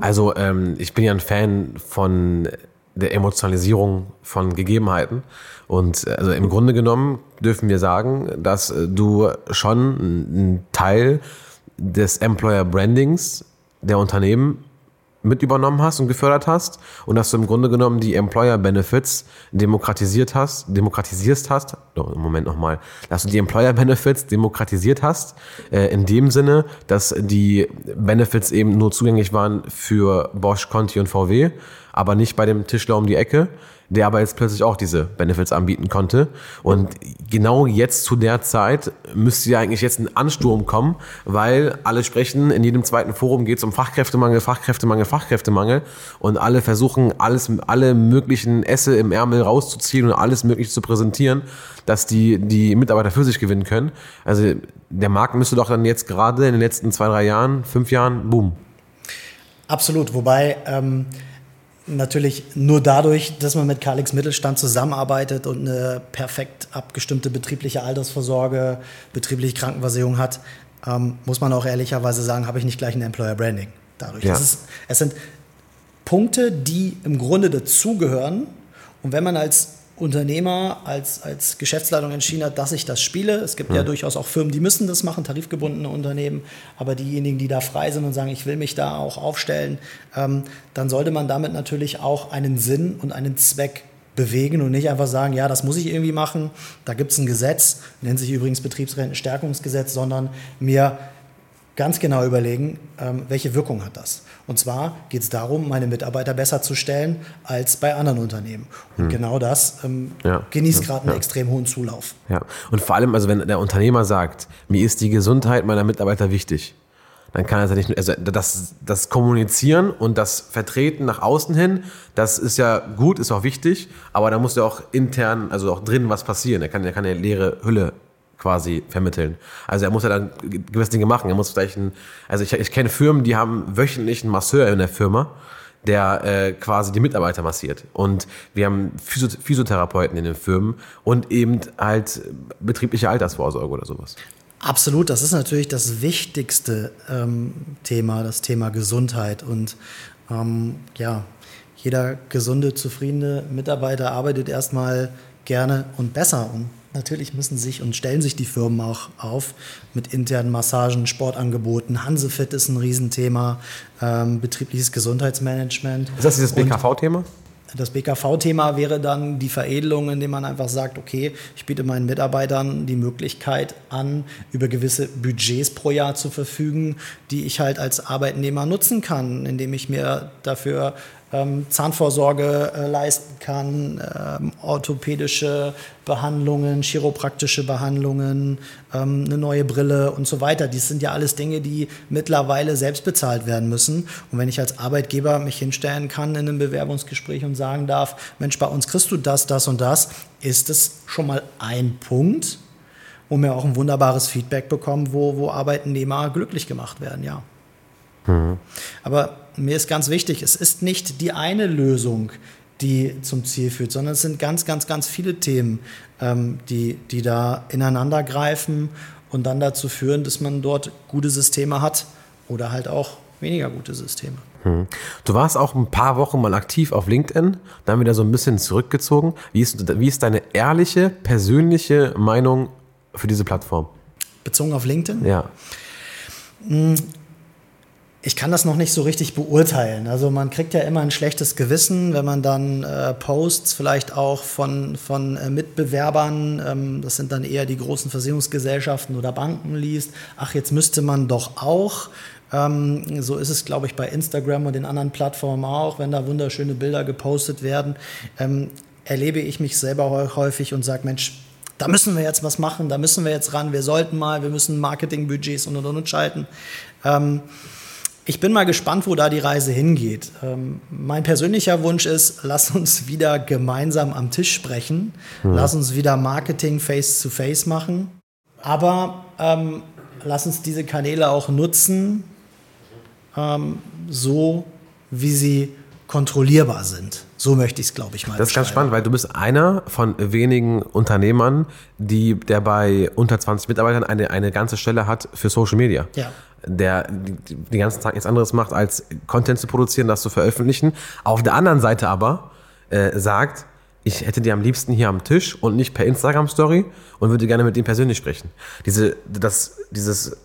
Also ähm, ich bin ja ein Fan von der Emotionalisierung von Gegebenheiten. Und also im Grunde genommen dürfen wir sagen, dass du schon einen Teil des Employer Brandings der Unternehmen mit übernommen hast und gefördert hast und dass du im Grunde genommen die Employer Benefits demokratisiert hast, demokratisierst hast, oh, Moment nochmal, dass du die Employer Benefits demokratisiert hast, äh, in dem Sinne, dass die Benefits eben nur zugänglich waren für Bosch, Conti und VW, aber nicht bei dem Tischler um die Ecke, der aber jetzt plötzlich auch diese Benefits anbieten konnte. Und genau jetzt zu der Zeit müsste ja eigentlich jetzt ein Ansturm kommen, weil alle sprechen, in jedem zweiten Forum geht es um Fachkräftemangel, Fachkräftemangel, Fachkräftemangel und alle versuchen, alles, alle möglichen Esse im Ärmel rauszuziehen und alles Mögliche zu präsentieren, dass die, die Mitarbeiter für sich gewinnen können. Also der Markt müsste doch dann jetzt gerade in den letzten zwei, drei Jahren, fünf Jahren, boom. Absolut, wobei ähm, natürlich nur dadurch, dass man mit Kalix Mittelstand zusammenarbeitet und eine perfekt abgestimmte betriebliche Altersvorsorge, betriebliche Krankenversicherung hat, ähm, muss man auch ehrlicherweise sagen, habe ich nicht gleich ein Employer Branding dadurch. Ja. Ist, es sind Punkte, die im Grunde dazugehören. Und wenn man als Unternehmer, als, als Geschäftsleitung entschieden hat, dass ich das spiele, es gibt ja durchaus auch Firmen, die müssen das machen, tarifgebundene Unternehmen, aber diejenigen, die da frei sind und sagen, ich will mich da auch aufstellen, ähm, dann sollte man damit natürlich auch einen Sinn und einen Zweck bewegen und nicht einfach sagen, ja, das muss ich irgendwie machen, da gibt es ein Gesetz, nennt sich übrigens Betriebsrentenstärkungsgesetz, sondern mir ganz genau überlegen, ähm, welche Wirkung hat das. Und zwar geht es darum, meine Mitarbeiter besser zu stellen als bei anderen Unternehmen. Und genau das ähm, Ja. genießt gerade einen Ja. extrem hohen Zulauf. Ja. Und vor allem, also wenn der Unternehmer sagt, mir ist die Gesundheit meiner Mitarbeiter wichtig, dann kann er ja nicht, also das, das Kommunizieren und das Vertreten nach außen hin, das ist ja gut, ist auch wichtig, aber da muss ja auch intern, also auch drin was passieren. Er kann, ja leere Hülle quasi vermitteln. Also er muss ja dann gewisse Dinge machen. Er muss vielleicht ein, also ich, ich kenne Firmen, die haben wöchentlich einen Masseur in der Firma, der äh, quasi die Mitarbeiter massiert. Und wir haben Physio Physiotherapeuten in den Firmen und eben halt betriebliche Altersvorsorge oder sowas. Absolut, das ist natürlich das wichtigste ähm, Thema, das Thema Gesundheit. Und ähm, ja, jeder gesunde, zufriedene Mitarbeiter arbeitet erstmal gerne und besser. Und natürlich müssen sich und stellen sich die Firmen auch auf mit internen Massagen, Sportangeboten. Hansefit ist ein Riesenthema, ähm, betriebliches Gesundheitsmanagement. Ist das dieses BKV-Thema? das BKV-Thema wäre dann die Veredelung, indem man einfach sagt, okay, ich biete meinen Mitarbeitern die Möglichkeit an, über gewisse Budgets pro Jahr zu verfügen, die ich halt als Arbeitnehmer nutzen kann, indem ich mir dafür ähm, Zahnvorsorge äh, leisten kann, ähm, orthopädische Behandlungen, chiropraktische Behandlungen, ähm, eine neue Brille und so weiter. Dies sind ja alles Dinge, die mittlerweile selbst bezahlt werden müssen. Und wenn ich als Arbeitgeber mich hinstellen kann in einem Bewerbungsgespräch und sagen darf, Mensch, bei uns kriegst du das, das und das, ist es schon mal ein Punkt, wo wir auch ein wunderbares Feedback bekommen, wo, wo Arbeitnehmer glücklich gemacht werden, ja. Aber mir ist ganz wichtig, es ist nicht die eine Lösung, die zum Ziel führt, sondern es sind ganz, ganz, ganz viele Themen, ähm, die, die da ineinander greifen und dann dazu führen, dass man dort gute Systeme hat oder halt auch weniger gute Systeme. Du warst auch ein paar Wochen mal aktiv auf LinkedIn, dann wieder so ein bisschen zurückgezogen. Wie ist, wie ist deine ehrliche, persönliche Meinung für diese Plattform? Bezogen auf LinkedIn? Ja. Ich kann das noch nicht so richtig beurteilen. Also man kriegt ja immer ein schlechtes Gewissen, wenn man dann äh, Posts vielleicht auch von, von äh, Mitbewerbern, ähm, das sind dann eher die großen Versicherungsgesellschaften oder Banken liest. Ach, jetzt müsste man doch auch. Ähm, so ist es, glaube ich, bei Instagram und den anderen Plattformen auch, wenn da wunderschöne Bilder gepostet werden. Ähm, erlebe ich mich selber häu- häufig und sage, Mensch, da müssen wir jetzt was machen, da müssen wir jetzt ran, wir sollten mal, wir müssen Marketingbudgets und und und schalten. Ähm, ich bin mal gespannt, wo da die Reise hingeht. Ähm, mein persönlicher Wunsch ist, lass uns wieder gemeinsam am Tisch sprechen. Lass uns wieder Marketing face-to-face machen. Aber ähm, lass uns diese Kanäle auch nutzen, ähm, so wie sie kontrollierbar sind. So möchte ich es, glaube ich, mal Das ist ganz spannend, weil du bist einer von wenigen Unternehmern, die, der bei unter 20 Mitarbeitern eine, eine ganze Stelle hat für Social Media. Ja. Der die- den ganzen Tag nichts anderes macht, als Content zu produzieren, das zu veröffentlichen. Auf der anderen Seite aber äh, sagt, ich hätte dir am liebsten hier am Tisch und nicht per Instagram-Story und würde gerne mit dir persönlich sprechen. Diese, das, dieses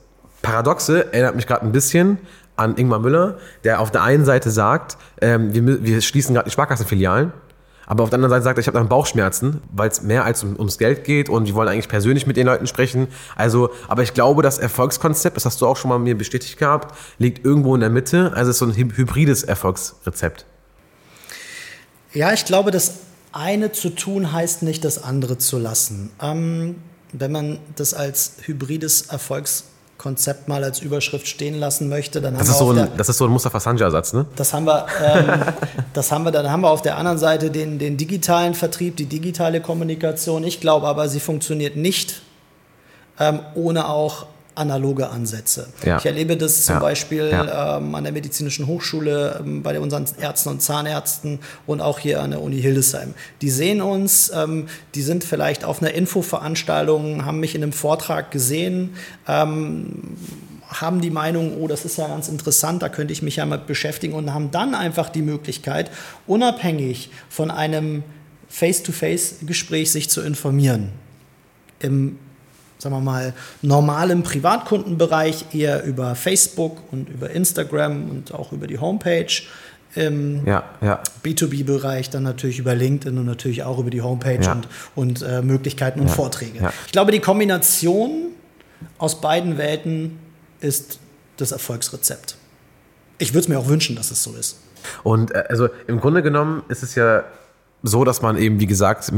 Paradoxe erinnert mich gerade ein bisschen an Ingmar Müller, der auf der einen Seite sagt, ähm, wir, wir schließen gerade die Sparkassenfilialen, aber auf der anderen Seite sagt er, ich habe dann Bauchschmerzen, weil es mehr als um, ums Geld geht und die wollen eigentlich persönlich mit den Leuten sprechen. Also, aber ich glaube, das Erfolgskonzept, das hast du auch schon mal mir bestätigt gehabt, liegt irgendwo in der Mitte. Also es ist so ein hy- hybrides Erfolgsrezept. Ja, ich glaube, das eine zu tun heißt nicht, das andere zu lassen. Ähm, wenn man das als hybrides Erfolgskonzept mal als Überschrift stehen lassen möchte, dann haben Das wir ist so auf der, ein, das ist so ein Mustafa Sanja-Satz, ne? das haben wir, ähm, das haben wir, dann haben wir auf der anderen Seite den, den digitalen Vertrieb, die digitale Kommunikation. Ich glaube aber, sie funktioniert nicht ähm, ohne auch analoge Ansätze. Ja. Ich erlebe das zum Ja. Beispiel ähm, an der medizinischen Hochschule, ähm, bei unseren Ärzten und Zahnärzten und auch hier an der Uni Hildesheim. Die sehen uns, ähm, die sind vielleicht auf einer Infoveranstaltung, haben mich in einem Vortrag gesehen, ähm, haben die Meinung, oh, das ist ja ganz interessant, da könnte ich mich ja mal beschäftigen und haben dann einfach die Möglichkeit, unabhängig von einem Face-to-Face-Gespräch sich zu informieren. Im, sagen wir mal, normalen Privatkundenbereich eher über Facebook und über Instagram und auch über die Homepage. Im Ja, ja. B2B-Bereich dann natürlich über LinkedIn und natürlich auch über die Homepage Ja. und, und äh, Möglichkeiten und Vorträge. Ich glaube, die Kombination aus beiden Welten ist das Erfolgsrezept. Ich würde es mir auch wünschen, dass es so ist. Und äh, also im Grunde genommen ist es ja so, dass man eben, wie gesagt,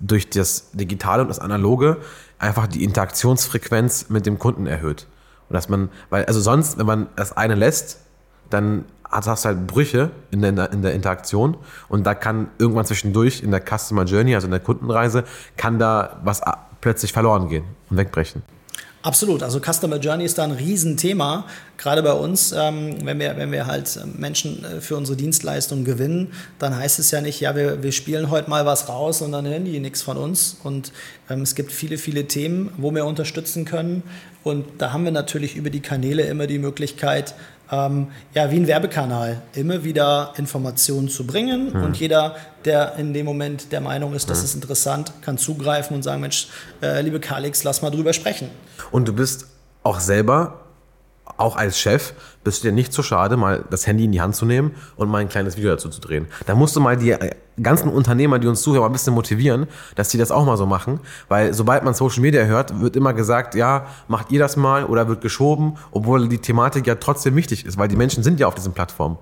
durch das Digitale und das Analoge einfach die Interaktionsfrequenz mit dem Kunden erhöht. Und dass man, weil, also sonst, wenn man das eine lässt, dann hat- hast du halt Brüche in der, in der Interaktion und da kann irgendwann zwischendurch in der Customer Journey, also in der Kundenreise, kann da was plötzlich verloren gehen und wegbrechen. Absolut, also Customer Journey ist da ein Riesenthema, gerade bei uns, ähm, wenn, wir, wenn wir halt ähm, Menschen äh, für unsere Dienstleistung gewinnen, dann heißt es ja nicht, ja, wir, wir spielen heute mal was raus und dann hören die nichts von uns. Und ähm, es gibt viele, viele Themen, wo wir unterstützen können. Und da haben wir natürlich über die Kanäle immer die Möglichkeit, ähm, ja, wie ein Werbekanal, immer wieder Informationen zu bringen. Und jeder, der in dem Moment der Meinung ist, das ist interessant, kann zugreifen und sagen, Mensch, äh, liebe Kalix, lass mal drüber sprechen. Und du bist auch selber, auch als Chef, bist du dir nicht zu schade, mal das Handy in die Hand zu nehmen und mal ein kleines Video dazu zu drehen. Da musst du mal die äh, ganzen Unternehmer, die uns zuhören, mal ein bisschen motivieren, dass sie das auch mal so machen. Weil sobald man Social Media hört, wird immer gesagt, ja, macht ihr das mal oder wird geschoben, obwohl die Thematik ja trotzdem wichtig ist, weil die Menschen sind ja auf diesen Plattformen.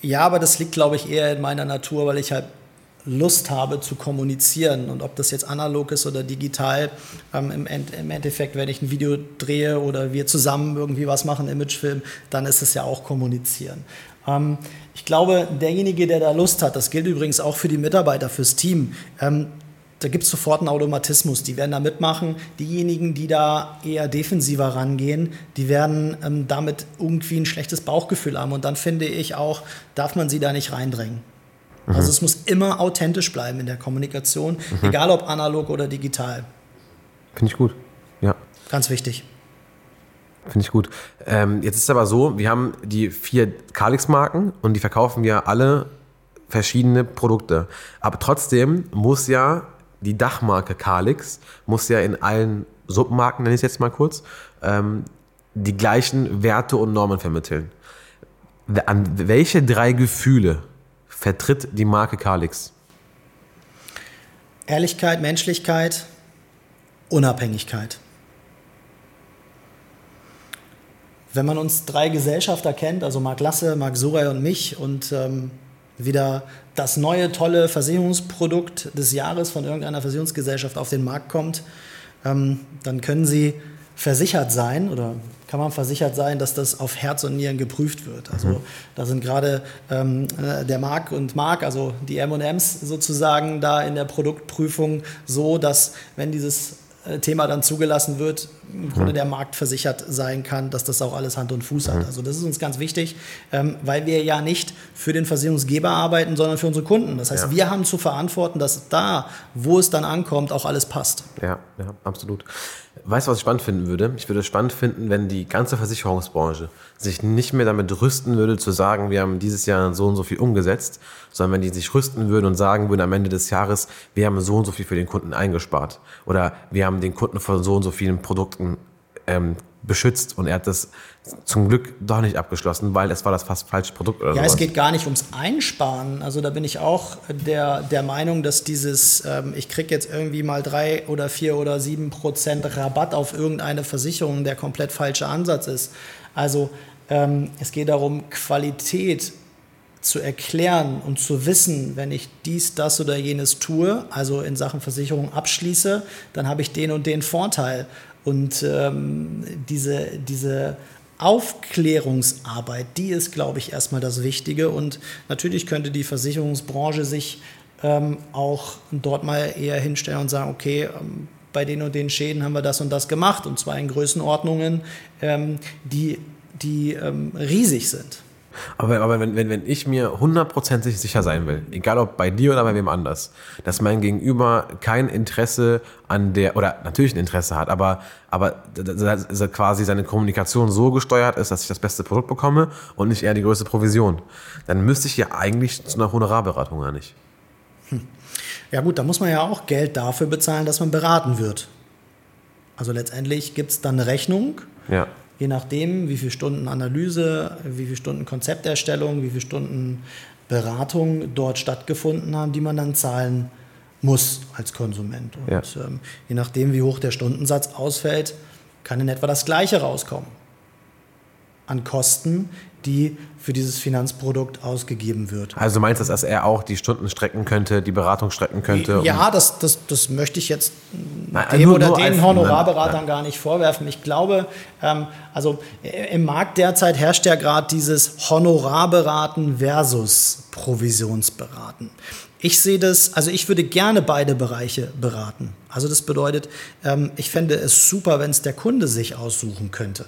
Ja, aber das liegt, glaube ich, eher in meiner Natur, weil ich halt Lust habe zu kommunizieren. Und ob das jetzt analog ist oder digital, ähm, im, End, im Endeffekt, wenn ich ein Video drehe oder wir zusammen irgendwie was machen, Imagefilm, dann ist es ja auch kommunizieren. Ähm, ich glaube, derjenige, der da Lust hat, das gilt übrigens auch für die Mitarbeiter, fürs Team, ähm, da gibt es sofort einen Automatismus. Die werden da mitmachen. Diejenigen, die da eher defensiver rangehen, die werden ähm, damit irgendwie ein schlechtes Bauchgefühl haben. Und dann finde ich auch, darf man sie da nicht reindrängen. Also es muss immer authentisch bleiben in der Kommunikation, egal ob analog oder digital. Finde ich gut. Ja. Ganz wichtig. Finde ich gut. Ähm, jetzt ist es aber so, wir haben die vier Kalix-Marken und die verkaufen wir alle verschiedene Produkte. Aber trotzdem muss ja die Dachmarke Kalix, muss ja in allen Submarken, nenne ich es jetzt mal kurz, ähm, die gleichen Werte und Normen vermitteln. An welche drei Gefühle vertritt die Marke Kalix? Ehrlichkeit, Menschlichkeit, Unabhängigkeit. Wenn man uns drei Gesellschafter kennt, also Marc Lasse, Marc Suray und mich und ähm, wieder das neue tolle Versicherungsprodukt des Jahres von irgendeiner Versicherungsgesellschaft auf den Markt kommt, ähm, dann können Sie versichert sein oder kann man versichert sein, dass das auf Herz und Nieren geprüft wird. Also da sind gerade ähm, äh, der Marc und Marc, also die M&Ms sozusagen da in der Produktprüfung so, dass wenn dieses äh, Thema dann zugelassen wird, im Grunde der Markt versichert sein kann, dass das auch alles Hand und Fuß hat. Also das ist uns ganz wichtig, ähm, weil wir ja nicht für den Versicherungsgeber arbeiten, sondern für unsere Kunden. Das heißt, Ja. wir haben zu verantworten, dass da, wo es dann ankommt, auch alles passt. Ja, ja, absolut. Weißt du, was ich spannend finden würde? Ich würde es spannend finden, wenn die ganze Versicherungsbranche sich nicht mehr damit rüsten würde, zu sagen, wir haben dieses Jahr so und so viel umgesetzt, sondern wenn die sich rüsten würden und sagen würden am Ende des Jahres, wir haben so und so viel für den Kunden eingespart oder wir haben den Kunden von so und so vielen Produkten ähm, beschützt und er hat das zum Glück doch nicht abgeschlossen, weil es war das fast falsche Produkt oder Ja, sowas. es geht gar nicht ums Einsparen. Also da bin ich auch der, der Meinung, dass dieses, ähm, ich kriege jetzt irgendwie mal drei oder vier oder sieben Prozent Rabatt auf irgendeine Versicherung, der komplett falsche Ansatz ist. Also ähm, es geht darum, Qualität zu erklären und zu wissen, wenn ich dies, das oder jenes tue, also in Sachen Versicherung abschließe, dann habe ich den und den Vorteil. Und ähm, diese, diese Aufklärungsarbeit, die ist, glaube ich, erstmal das Wichtige. Und natürlich könnte die Versicherungsbranche sich ähm, auch dort mal eher hinstellen und sagen, okay, ähm, bei den und den Schäden haben wir das und das gemacht und zwar in Größenordnungen, ähm, die, die ähm, riesig sind. Aber, aber wenn, wenn, wenn ich mir hundertprozentig sicher sein will, egal ob bei dir oder bei wem anders, dass mein Gegenüber kein Interesse an der, oder natürlich ein Interesse hat, aber, aber quasi seine Kommunikation so gesteuert ist, dass ich das beste Produkt bekomme und nicht eher die größte Provision, dann müsste ich ja eigentlich zu einer Honorarberatung, oder nicht? Hm. Ja gut, da muss man ja auch Geld dafür bezahlen, dass man beraten wird. Also letztendlich gibt es dann eine Rechnung. Ja je nachdem, wie viele Stunden Analyse, wie viele Stunden Konzepterstellung, wie viele Stunden Beratung dort stattgefunden haben, die man dann zahlen muss als Konsument. Und ja. ähm, je nachdem, wie hoch der Stundensatz ausfällt, kann in etwa das Gleiche rauskommen an Kosten, die für dieses Finanzprodukt ausgegeben wird. Also du meinst, dass er auch die Stunden strecken könnte, die Beratung strecken könnte? Ja, das, das, das möchte ich jetzt Nein, dem nur, oder nur den Honorarberatern gar nicht vorwerfen. Ich glaube, ähm, also äh, im Markt derzeit herrscht ja gerade dieses Honorarberaten versus Provisionsberaten. Ich sehe das, also ich würde gerne beide Bereiche beraten. Also das bedeutet, ähm, ich fände es super, wenn es der Kunde sich aussuchen könnte.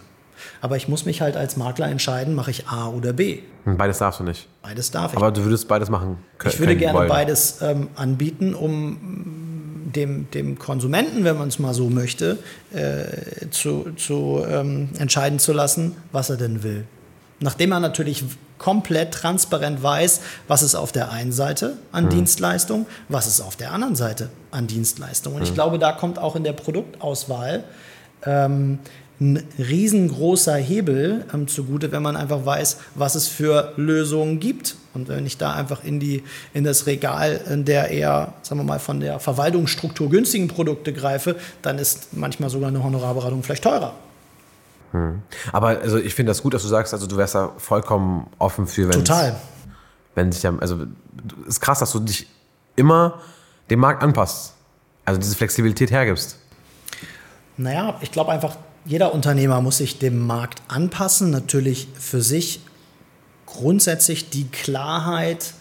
Aber ich muss mich halt als Makler entscheiden, mache ich A oder B. Beides darfst du nicht. Beides darf ich. Aber du würdest beides machen können. Ich würde gerne wollen. beides ähm, anbieten, um dem, dem Konsumenten, wenn man es mal so möchte, äh, zu, zu ähm, entscheiden zu lassen, was er denn will. Nachdem er natürlich komplett transparent weiß, was ist auf der einen Seite an mhm. Dienstleistung, was ist auf der anderen Seite an Dienstleistung. Und mhm. ich glaube, da kommt auch in der Produktauswahl ähm, ein riesengroßer Hebel ähm, zugute, wenn man einfach weiß, was es für Lösungen gibt. Und wenn ich da einfach in, die, in das Regal der eher, sagen wir mal, von der Verwaltungsstruktur günstigen Produkte greife, dann ist manchmal sogar eine Honorarberatung vielleicht teurer. Hm. Aber also ich finde das gut, dass du sagst, also du wärst da vollkommen offen für, wenn Total. Wenn sich ja, also es ist krass, dass du dich immer dem Markt anpasst. Also diese Flexibilität hergibst. Naja, ich glaube einfach, jeder Unternehmer muss sich dem Markt anpassen, natürlich für sich grundsätzlich die Klarheit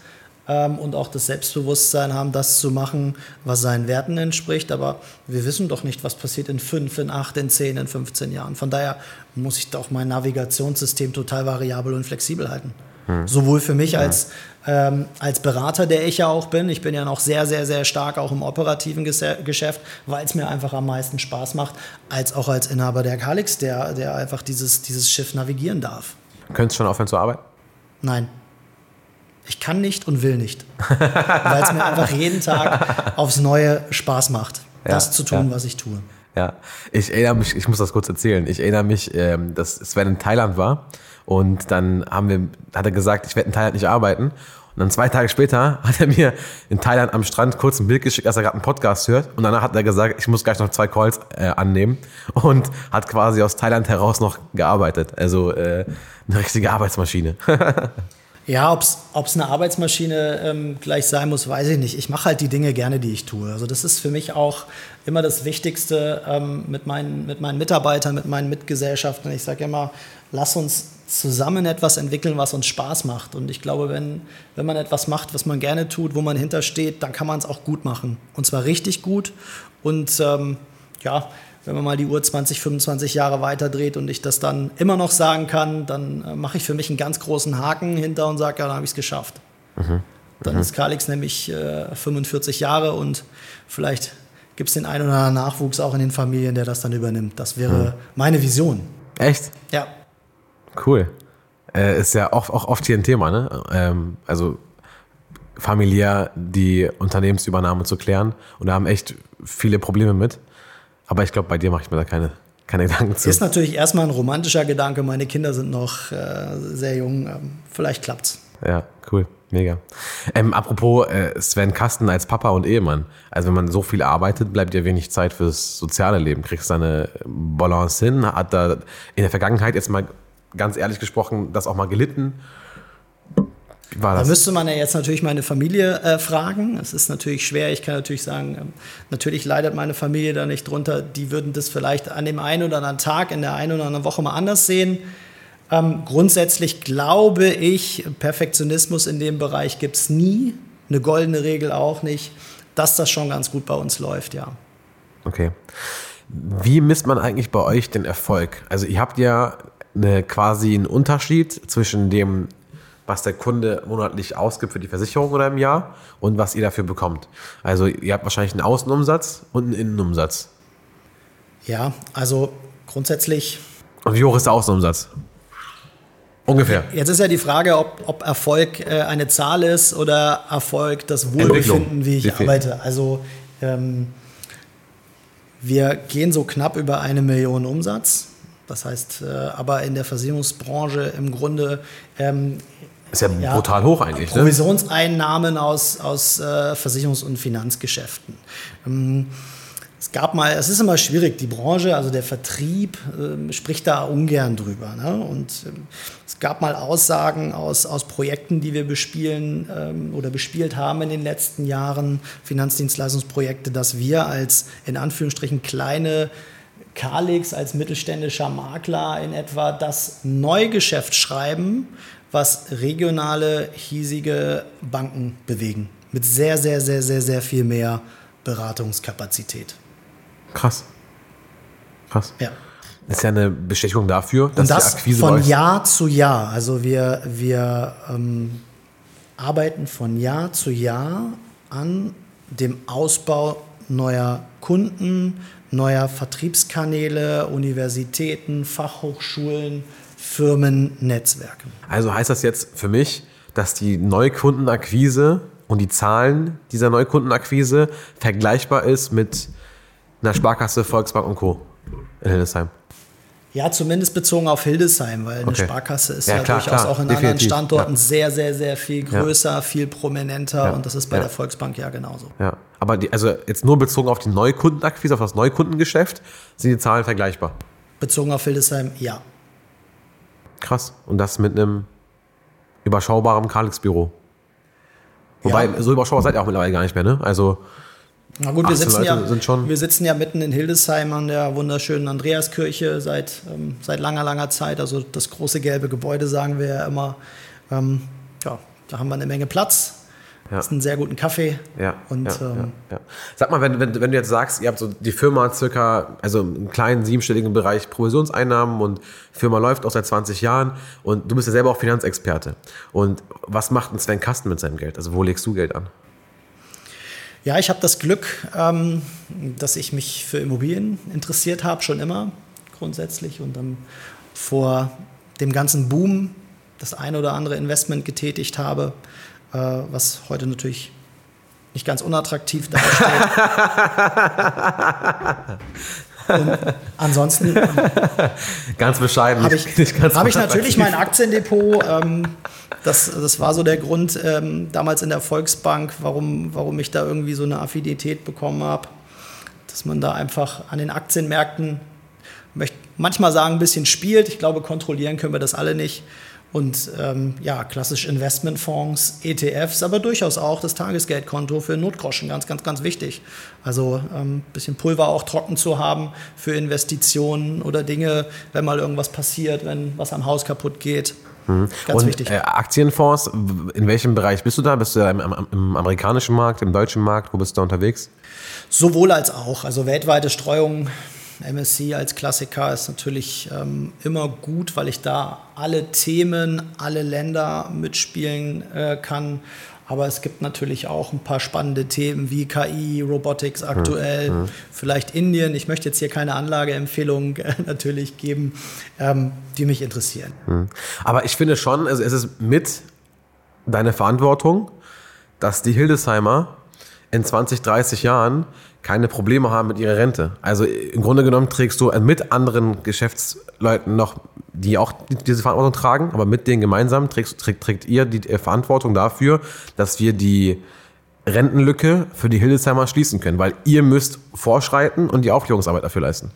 ähm, und auch das Selbstbewusstsein haben, das zu machen, was seinen Werten entspricht. Aber wir wissen doch nicht, was passiert in fünf, in acht, in zehn, in 15 Jahren. Von daher muss ich doch mein Navigationssystem total variabel und flexibel halten. Hm. Sowohl für mich hm. als, ähm, als Berater, der ich ja auch bin. Ich bin ja noch sehr, sehr, sehr stark auch im operativen Geschäft, weil es mir einfach am meisten Spaß macht, als auch als Inhaber der Calix, der, der einfach dieses, dieses Schiff navigieren darf. Könntest du schon aufhören zu arbeiten? Nein. Ich kann nicht und will nicht. weil es mir einfach jeden Tag aufs Neue Spaß macht, ja, das zu tun, ja. was ich tue. Ja, ich erinnere mich, ich muss das kurz erzählen. Ich erinnere mich, ähm, dass Sven in Thailand war und dann haben wir, hat er gesagt, ich werde in Thailand nicht arbeiten. Und dann zwei Tage später hat er mir in Thailand am Strand kurz ein Bild geschickt, dass er gerade einen Podcast hört. Und danach hat er gesagt, ich muss gleich noch zwei Calls äh, annehmen. Und hat quasi aus Thailand heraus noch gearbeitet. Also äh, eine richtige Arbeitsmaschine. Ja, ob es eine Arbeitsmaschine ähm, gleich sein muss, weiß ich nicht. Ich mache halt die Dinge gerne, die ich tue. Also das ist für mich auch immer das Wichtigste ähm, mit, meinen, mit meinen Mitarbeitern, mit meinen Mitgesellschaften. Ich sage immer, lass uns zusammen etwas entwickeln, was uns Spaß macht. Und ich glaube, wenn, wenn man etwas macht, was man gerne tut, wo man hintersteht, dann kann man es auch gut machen. Und zwar richtig gut. Und ähm, ja, wenn man mal die Uhr 20, 25 Jahre weiter dreht und ich das dann immer noch sagen kann, dann äh, mache ich für mich einen ganz großen Haken hinter und sage, ja, dann habe ich es geschafft. Mhm. Dann mhm. ist Kalix nämlich äh, 45 Jahre und vielleicht gibt es den einen oder anderen Nachwuchs auch in den Familien, der das dann übernimmt. Das wäre mhm. meine Vision. Echt? Ja. Cool. Äh, ist ja auch, auch oft hier ein Thema, ne? Ähm, also familiär die Unternehmensübernahme zu klären. Und da haben echt viele Probleme mit. Aber ich glaube, bei dir mache ich mir da keine, keine Gedanken zu. Ist natürlich erstmal ein romantischer Gedanke. Meine Kinder sind noch äh, sehr jung. Ähm, vielleicht klappt's. Ja, cool. Mega. Ähm, apropos äh, Sven Kasten als Papa und Ehemann. Also wenn man so viel arbeitet, bleibt ja wenig Zeit fürs soziale Leben. Kriegst du eine Balance hin? Hat da in der Vergangenheit jetzt mal ganz ehrlich gesprochen das auch mal gelitten? Wie war das? Da müsste man ja jetzt natürlich meine Familie äh, fragen. Es ist natürlich schwer. Ich kann natürlich sagen, ähm, natürlich leidet meine Familie da nicht drunter. Die würden das vielleicht an dem einen oder anderen Tag, in der einen oder anderen Woche mal anders sehen. Ähm, grundsätzlich glaube ich, Perfektionismus in dem Bereich gibt es nie. Eine goldene Regel auch nicht, dass das schon ganz gut bei uns läuft, ja. Okay. Wie misst man eigentlich bei euch den Erfolg? Also ihr habt ja eine, quasi einen Unterschied zwischen dem, was der Kunde monatlich ausgibt für die Versicherung oder im Jahr und was ihr dafür bekommt. Also ihr habt wahrscheinlich einen Außenumsatz und einen Innenumsatz. Ja, also grundsätzlich. Und wie hoch ist der Außenumsatz? Ungefähr. Jetzt ist ja die Frage, ob, ob Erfolg äh, eine Zahl ist oder Erfolg das Wohlbefinden, wie ich arbeite. Also ähm, wir gehen so knapp über eine Million Umsatz. Das heißt, äh, aber in der Versicherungsbranche im Grunde ähm, ist ja, ja, brutal hoch eigentlich. Ne? Provisionseinnahmen ne? aus, aus äh, Versicherungs- und Finanzgeschäften. Ähm, es gab mal, es ist immer schwierig, die Branche, also der Vertrieb äh, spricht da ungern drüber. Ne? Und äh, es gab mal Aussagen aus, aus Projekten, die wir bespielen ähm, oder bespielt haben in den letzten Jahren, Finanzdienstleistungsprojekte, dass wir als in Anführungsstrichen kleine Kalix als mittelständischer Makler in etwa das Neugeschäft schreiben, was regionale, hiesige Banken bewegen. Mit sehr, sehr, sehr, sehr, sehr viel mehr Beratungskapazität. Krass. Krass. Ja. Das ist ja eine Bestätigung dafür, dass Und das die Akquise von Jahr zu Jahr. Also wir, wir ähm, arbeiten von Jahr zu Jahr an dem Ausbau neuer Kunden, neuer Vertriebskanäle, Universitäten, Fachhochschulen, Firmen, Netzwerke. Also heißt das jetzt für mich, dass die Neukundenakquise und die Zahlen dieser Neukundenakquise vergleichbar ist mit einer Sparkasse, Volksbank und Co. in Hildesheim. Ja, zumindest bezogen auf Hildesheim, weil eine okay. Sparkasse ist ja, ja klar, durchaus klar, auch in definitiv. anderen Standorten ja. sehr, sehr, sehr viel größer, ja. viel prominenter und das ist bei der Volksbank ja genauso. Ja, aber die, also jetzt nur bezogen auf die Neukundenakquise, auf das Neukundengeschäft, sind die Zahlen vergleichbar? Bezogen auf Hildesheim, ja. Krass. Und das mit einem überschaubaren Kalix-Büro. Wobei, so überschaubar seid ihr auch mittlerweile gar nicht mehr, ne? Also na gut, wir sitzen, ja, wir sitzen ja mitten in Hildesheim an der wunderschönen Andreaskirche seit, ähm, seit langer, langer Zeit. Also das große gelbe Gebäude, sagen wir ja immer. Ähm, ja, da haben wir eine Menge Platz. Ja. Das ist ein sehr guten Kaffee. Ja, und, ja, ähm, ja, Sag mal, wenn, wenn, wenn du jetzt sagst, ihr habt so die Firma circa, also einen kleinen siebenstelligen Bereich Provisionseinnahmen und die Firma läuft auch seit 20 Jahren und du bist ja selber auch Finanzexperte. Und was macht ein Sven Kasten mit seinem Geld? Also wo legst du Geld an? Ja, ich habe das Glück, ähm, dass ich mich für Immobilien interessiert habe, schon immer grundsätzlich und dann vor dem ganzen Boom das ein oder andere Investment getätigt habe, äh, was heute natürlich nicht ganz unattraktiv dasteht. Und ansonsten. ganz bescheiden. Habe ich, hab ich natürlich mein Aktiendepot. Ähm, das, das war so der Grund ähm, damals in der Volksbank, warum, warum ich da irgendwie so eine Affinität bekommen habe. Dass man da einfach an den Aktienmärkten, möchte manchmal sagen, ein bisschen spielt. Ich glaube, kontrollieren können wir das alle nicht. Und ähm, ja, klassisch Investmentfonds, ETFs, aber durchaus auch das Tagesgeldkonto für Notgroschen, ganz, ganz, ganz wichtig. Also ein ähm, bisschen Pulver auch trocken zu haben für Investitionen oder Dinge, wenn mal irgendwas passiert, wenn was am Haus kaputt geht. Mhm. Ganz Und, wichtig. Äh, Aktienfonds, in welchem Bereich bist du da? Bist du da im, im, amerikanischen Markt, im deutschen Markt? Wo bist du da unterwegs? Sowohl als auch. Also weltweite Streuung MSC als Klassiker ist natürlich ähm, immer gut, weil ich da alle Themen, alle Länder mitspielen äh, kann. Aber es gibt natürlich auch ein paar spannende Themen wie KI, Robotics aktuell, mhm. vielleicht Indien. Ich möchte jetzt hier keine Anlageempfehlung äh, natürlich geben, ähm, die mich interessieren. Mhm. Aber ich finde schon, also es ist mit deiner Verantwortung, dass die Hildesheimer in 20, 30 Jahren keine Probleme haben mit ihrer Rente. Also im Grunde genommen trägst du mit anderen Geschäftsleuten noch, die auch diese Verantwortung tragen, aber mit denen gemeinsam trägst, trägt, trägt ihr die Verantwortung dafür, dass wir die Rentenlücke für die Hildesheimer schließen können, weil ihr müsst vorschreiten und die Aufklärungsarbeit dafür leisten.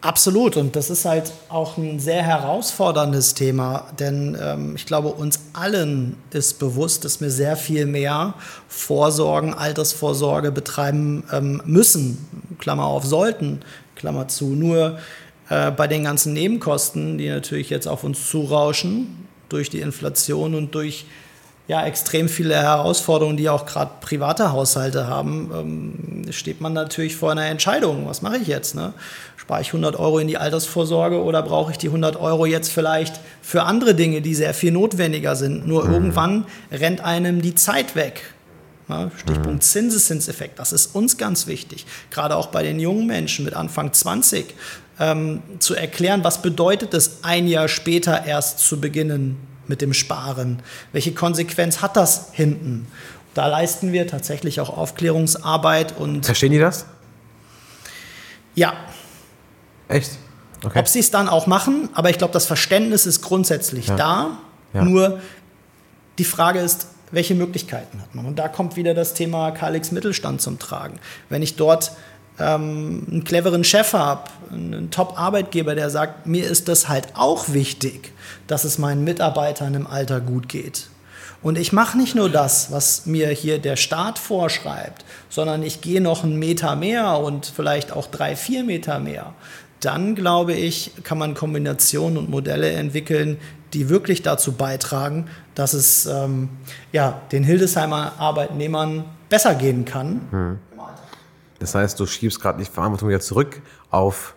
Absolut. Und das ist halt auch ein sehr herausforderndes Thema, denn ähm, ich glaube, uns allen ist bewusst, dass wir sehr viel mehr Vorsorgen, Altersvorsorge betreiben ähm, müssen. Klammer auf, sollten, Klammer zu. Nur äh, bei den ganzen Nebenkosten, die natürlich jetzt auf uns zurauschen, durch die Inflation und durch ja, extrem viele Herausforderungen, die auch gerade private Haushalte haben, ähm, steht man natürlich vor einer Entscheidung. Was mache ich jetzt? Ne? Spare ich 100 Euro in die Altersvorsorge oder brauche ich die 100 Euro jetzt vielleicht für andere Dinge, die sehr viel notwendiger sind? Nur mhm. irgendwann rennt einem die Zeit weg. Ja, Stichpunkt mhm. Zinseszinseffekt, das ist uns ganz wichtig, gerade auch bei den jungen Menschen mit Anfang 20, ähm, zu erklären, was bedeutet es, ein Jahr später erst zu beginnen mit dem Sparen? Welche Konsequenz hat das hinten? Da leisten wir tatsächlich auch Aufklärungsarbeit und. Verstehen die das? Ja. Echt? Okay. Ob sie es dann auch machen, aber ich glaube, das Verständnis ist grundsätzlich ja. da. Ja. Nur die Frage ist, welche Möglichkeiten hat man? Und da kommt wieder das Thema Kalix Mittelstand zum Tragen. Wenn ich dort ähm, einen cleveren Chef habe, einen Top-Arbeitgeber, der sagt, mir ist das halt auch wichtig, dass es meinen Mitarbeitern im Alter gut geht. Und ich mache nicht nur das, was mir hier der Staat vorschreibt, sondern ich gehe noch einen Meter mehr und vielleicht auch drei, vier Meter mehr. Dann glaube ich, kann man Kombinationen und Modelle entwickeln, die wirklich dazu beitragen, dass es ähm, ja, den Hildesheimer Arbeitnehmern besser gehen kann. Hm. Das heißt, du schiebst gerade die Verantwortung wieder zurück auf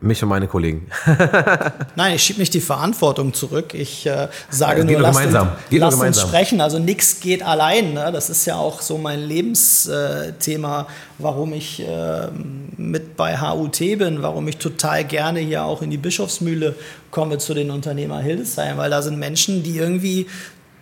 mich und meine Kollegen. Nein, ich schiebe nicht die Verantwortung zurück. Ich äh, sage nur, lass, gemeinsam. Uns, geht lass uns sprechen. Also nichts geht allein. Ne? Das ist ja auch so mein Lebensthema, warum ich äh, mit bei HUT bin, warum ich total gerne hier auch in die Bischofsmühle komme zu den Unternehmer Hildesheim, weil da sind Menschen, die irgendwie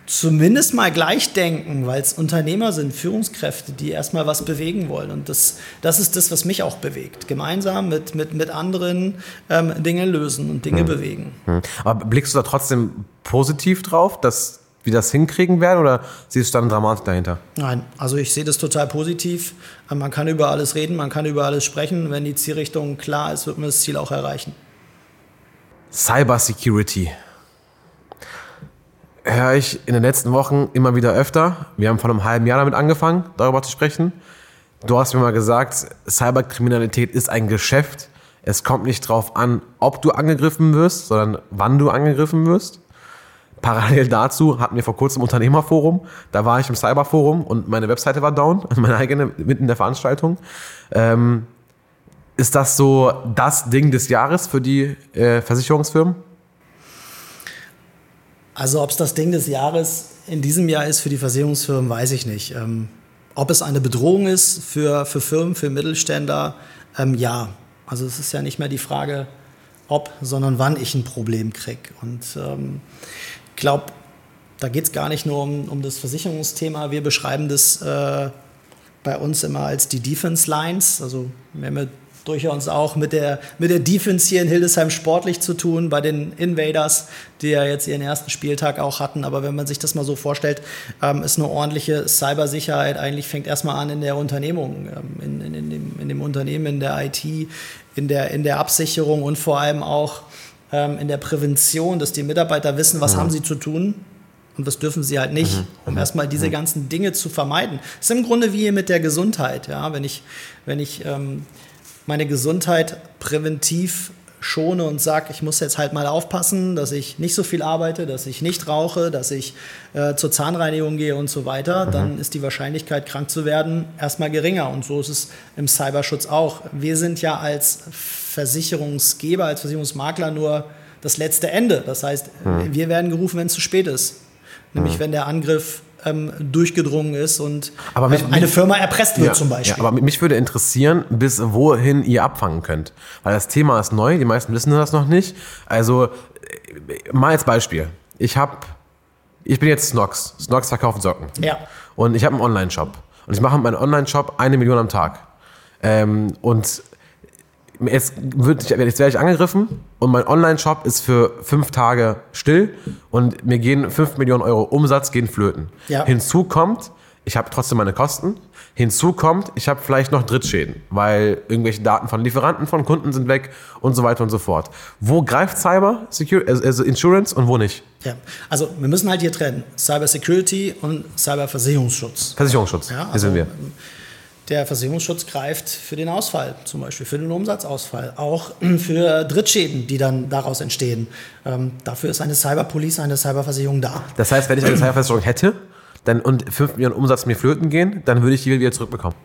zumindest mal gleich denken, weil es Unternehmer sind, Führungskräfte, die erstmal was bewegen wollen. Und das, das ist das, was mich auch bewegt. Gemeinsam mit, mit, mit anderen ähm, Dinge lösen und Dinge hm. bewegen. Hm. Aber blickst du da trotzdem positiv drauf, dass wir das hinkriegen werden oder siehst du dann Dramatik dahinter? Nein, also ich sehe das total positiv. Man kann über alles reden, man kann über alles sprechen. Wenn die Zielrichtung klar ist, wird man das Ziel auch erreichen. Cyber Security höre ich in den letzten Wochen immer wieder öfter. Wir haben vor einem halben Jahr damit angefangen, darüber zu sprechen. Du hast mir mal gesagt, Cyberkriminalität ist ein Geschäft. Es kommt nicht darauf an, ob du angegriffen wirst, sondern wann du angegriffen wirst. Parallel dazu hatten wir vor kurzem Unternehmerforum. Da war ich im Cyberforum und meine Webseite war down, meine eigene, mitten in der Veranstaltung. Ähm, ist das so das Ding des Jahres für die äh, Versicherungsfirmen? Also ob es das Ding des Jahres in diesem Jahr ist für die Versicherungsfirmen, weiß ich nicht. Ähm, ob es eine Bedrohung ist für, für Firmen, für Mittelständler, ähm, ja. Also es ist ja nicht mehr die Frage, ob, sondern wann ich ein Problem kriege. Und ähm, ich glaube, da geht es gar nicht nur um, um das Versicherungsthema. Wir beschreiben das äh, bei uns immer als die Defense Lines. Also wir haben durchaus auch mit der, mit der Defense hier in Hildesheim sportlich zu tun, bei den Invaders, die ja jetzt ihren ersten Spieltag auch hatten. Aber wenn man sich das mal so vorstellt, ähm, ist eine ordentliche Cybersicherheit eigentlich fängt erstmal an in der Unternehmung, ähm, in, in, in, dem, in dem Unternehmen, in der IT, in der, in der Absicherung und vor allem auch ähm, in der Prävention, dass die Mitarbeiter wissen, was mhm. haben sie zu tun, und was dürfen sie halt nicht, mhm. um mhm. erstmal diese mhm. ganzen Dinge zu vermeiden. Das ist im Grunde wie mit der Gesundheit. Ja? Wenn ich, wenn ich ähm, meine Gesundheit präventiv schone und sage, ich muss jetzt halt mal aufpassen, dass ich nicht so viel arbeite, dass ich nicht rauche, dass ich äh, zur Zahnreinigung gehe und so weiter, mhm. dann ist die Wahrscheinlichkeit, krank zu werden, erstmal geringer. Und so ist es im Cyberschutz auch. Wir sind ja als Versicherungsgeber, als Versicherungsmakler nur das letzte Ende. Das heißt, mhm. wir werden gerufen, wenn es zu spät ist. Nämlich mhm. wenn der Angriff ähm, durchgedrungen ist und mich, ähm, eine mich, Firma erpresst wird ja, zum Beispiel. Ja, aber mich würde interessieren, bis wohin ihr abfangen könnt. Weil das Thema ist neu, die meisten wissen das noch nicht. Also äh, mal als Beispiel. Ich habe, ich bin jetzt Snox. Snox verkauft Socken. Ja. Und ich habe einen Online-Shop. Und ich mache mit meinem Online-Shop eine Million am Tag. Ähm, und jetzt, wird, jetzt werde ich angegriffen und mein Online-Shop ist für fünf Tage still und mir gehen fünf Millionen Euro Umsatz gehen flöten. Ja. Hinzu kommt, ich habe trotzdem meine Kosten. Hinzu kommt, ich habe vielleicht noch Drittschäden, weil irgendwelche Daten von Lieferanten, von Kunden sind weg und so weiter und so fort. Wo greift Cyber Security, also, also Insurance und wo nicht? Ja, also wir müssen halt hier trennen. Cyber Security und Cyber Versicherungsschutz. Versicherungsschutz, ja, also, hier sind wir. Der Versicherungsschutz greift für den Ausfall, zum Beispiel für den Umsatzausfall, auch für Drittschäden, die dann daraus entstehen. Ähm, dafür ist eine Cyberpolice, eine Cyberversicherung da. Das heißt, wenn ich eine Cyberversicherung hätte dann, und 5 Millionen Umsatz mir flöten gehen, dann würde ich die wieder zurückbekommen.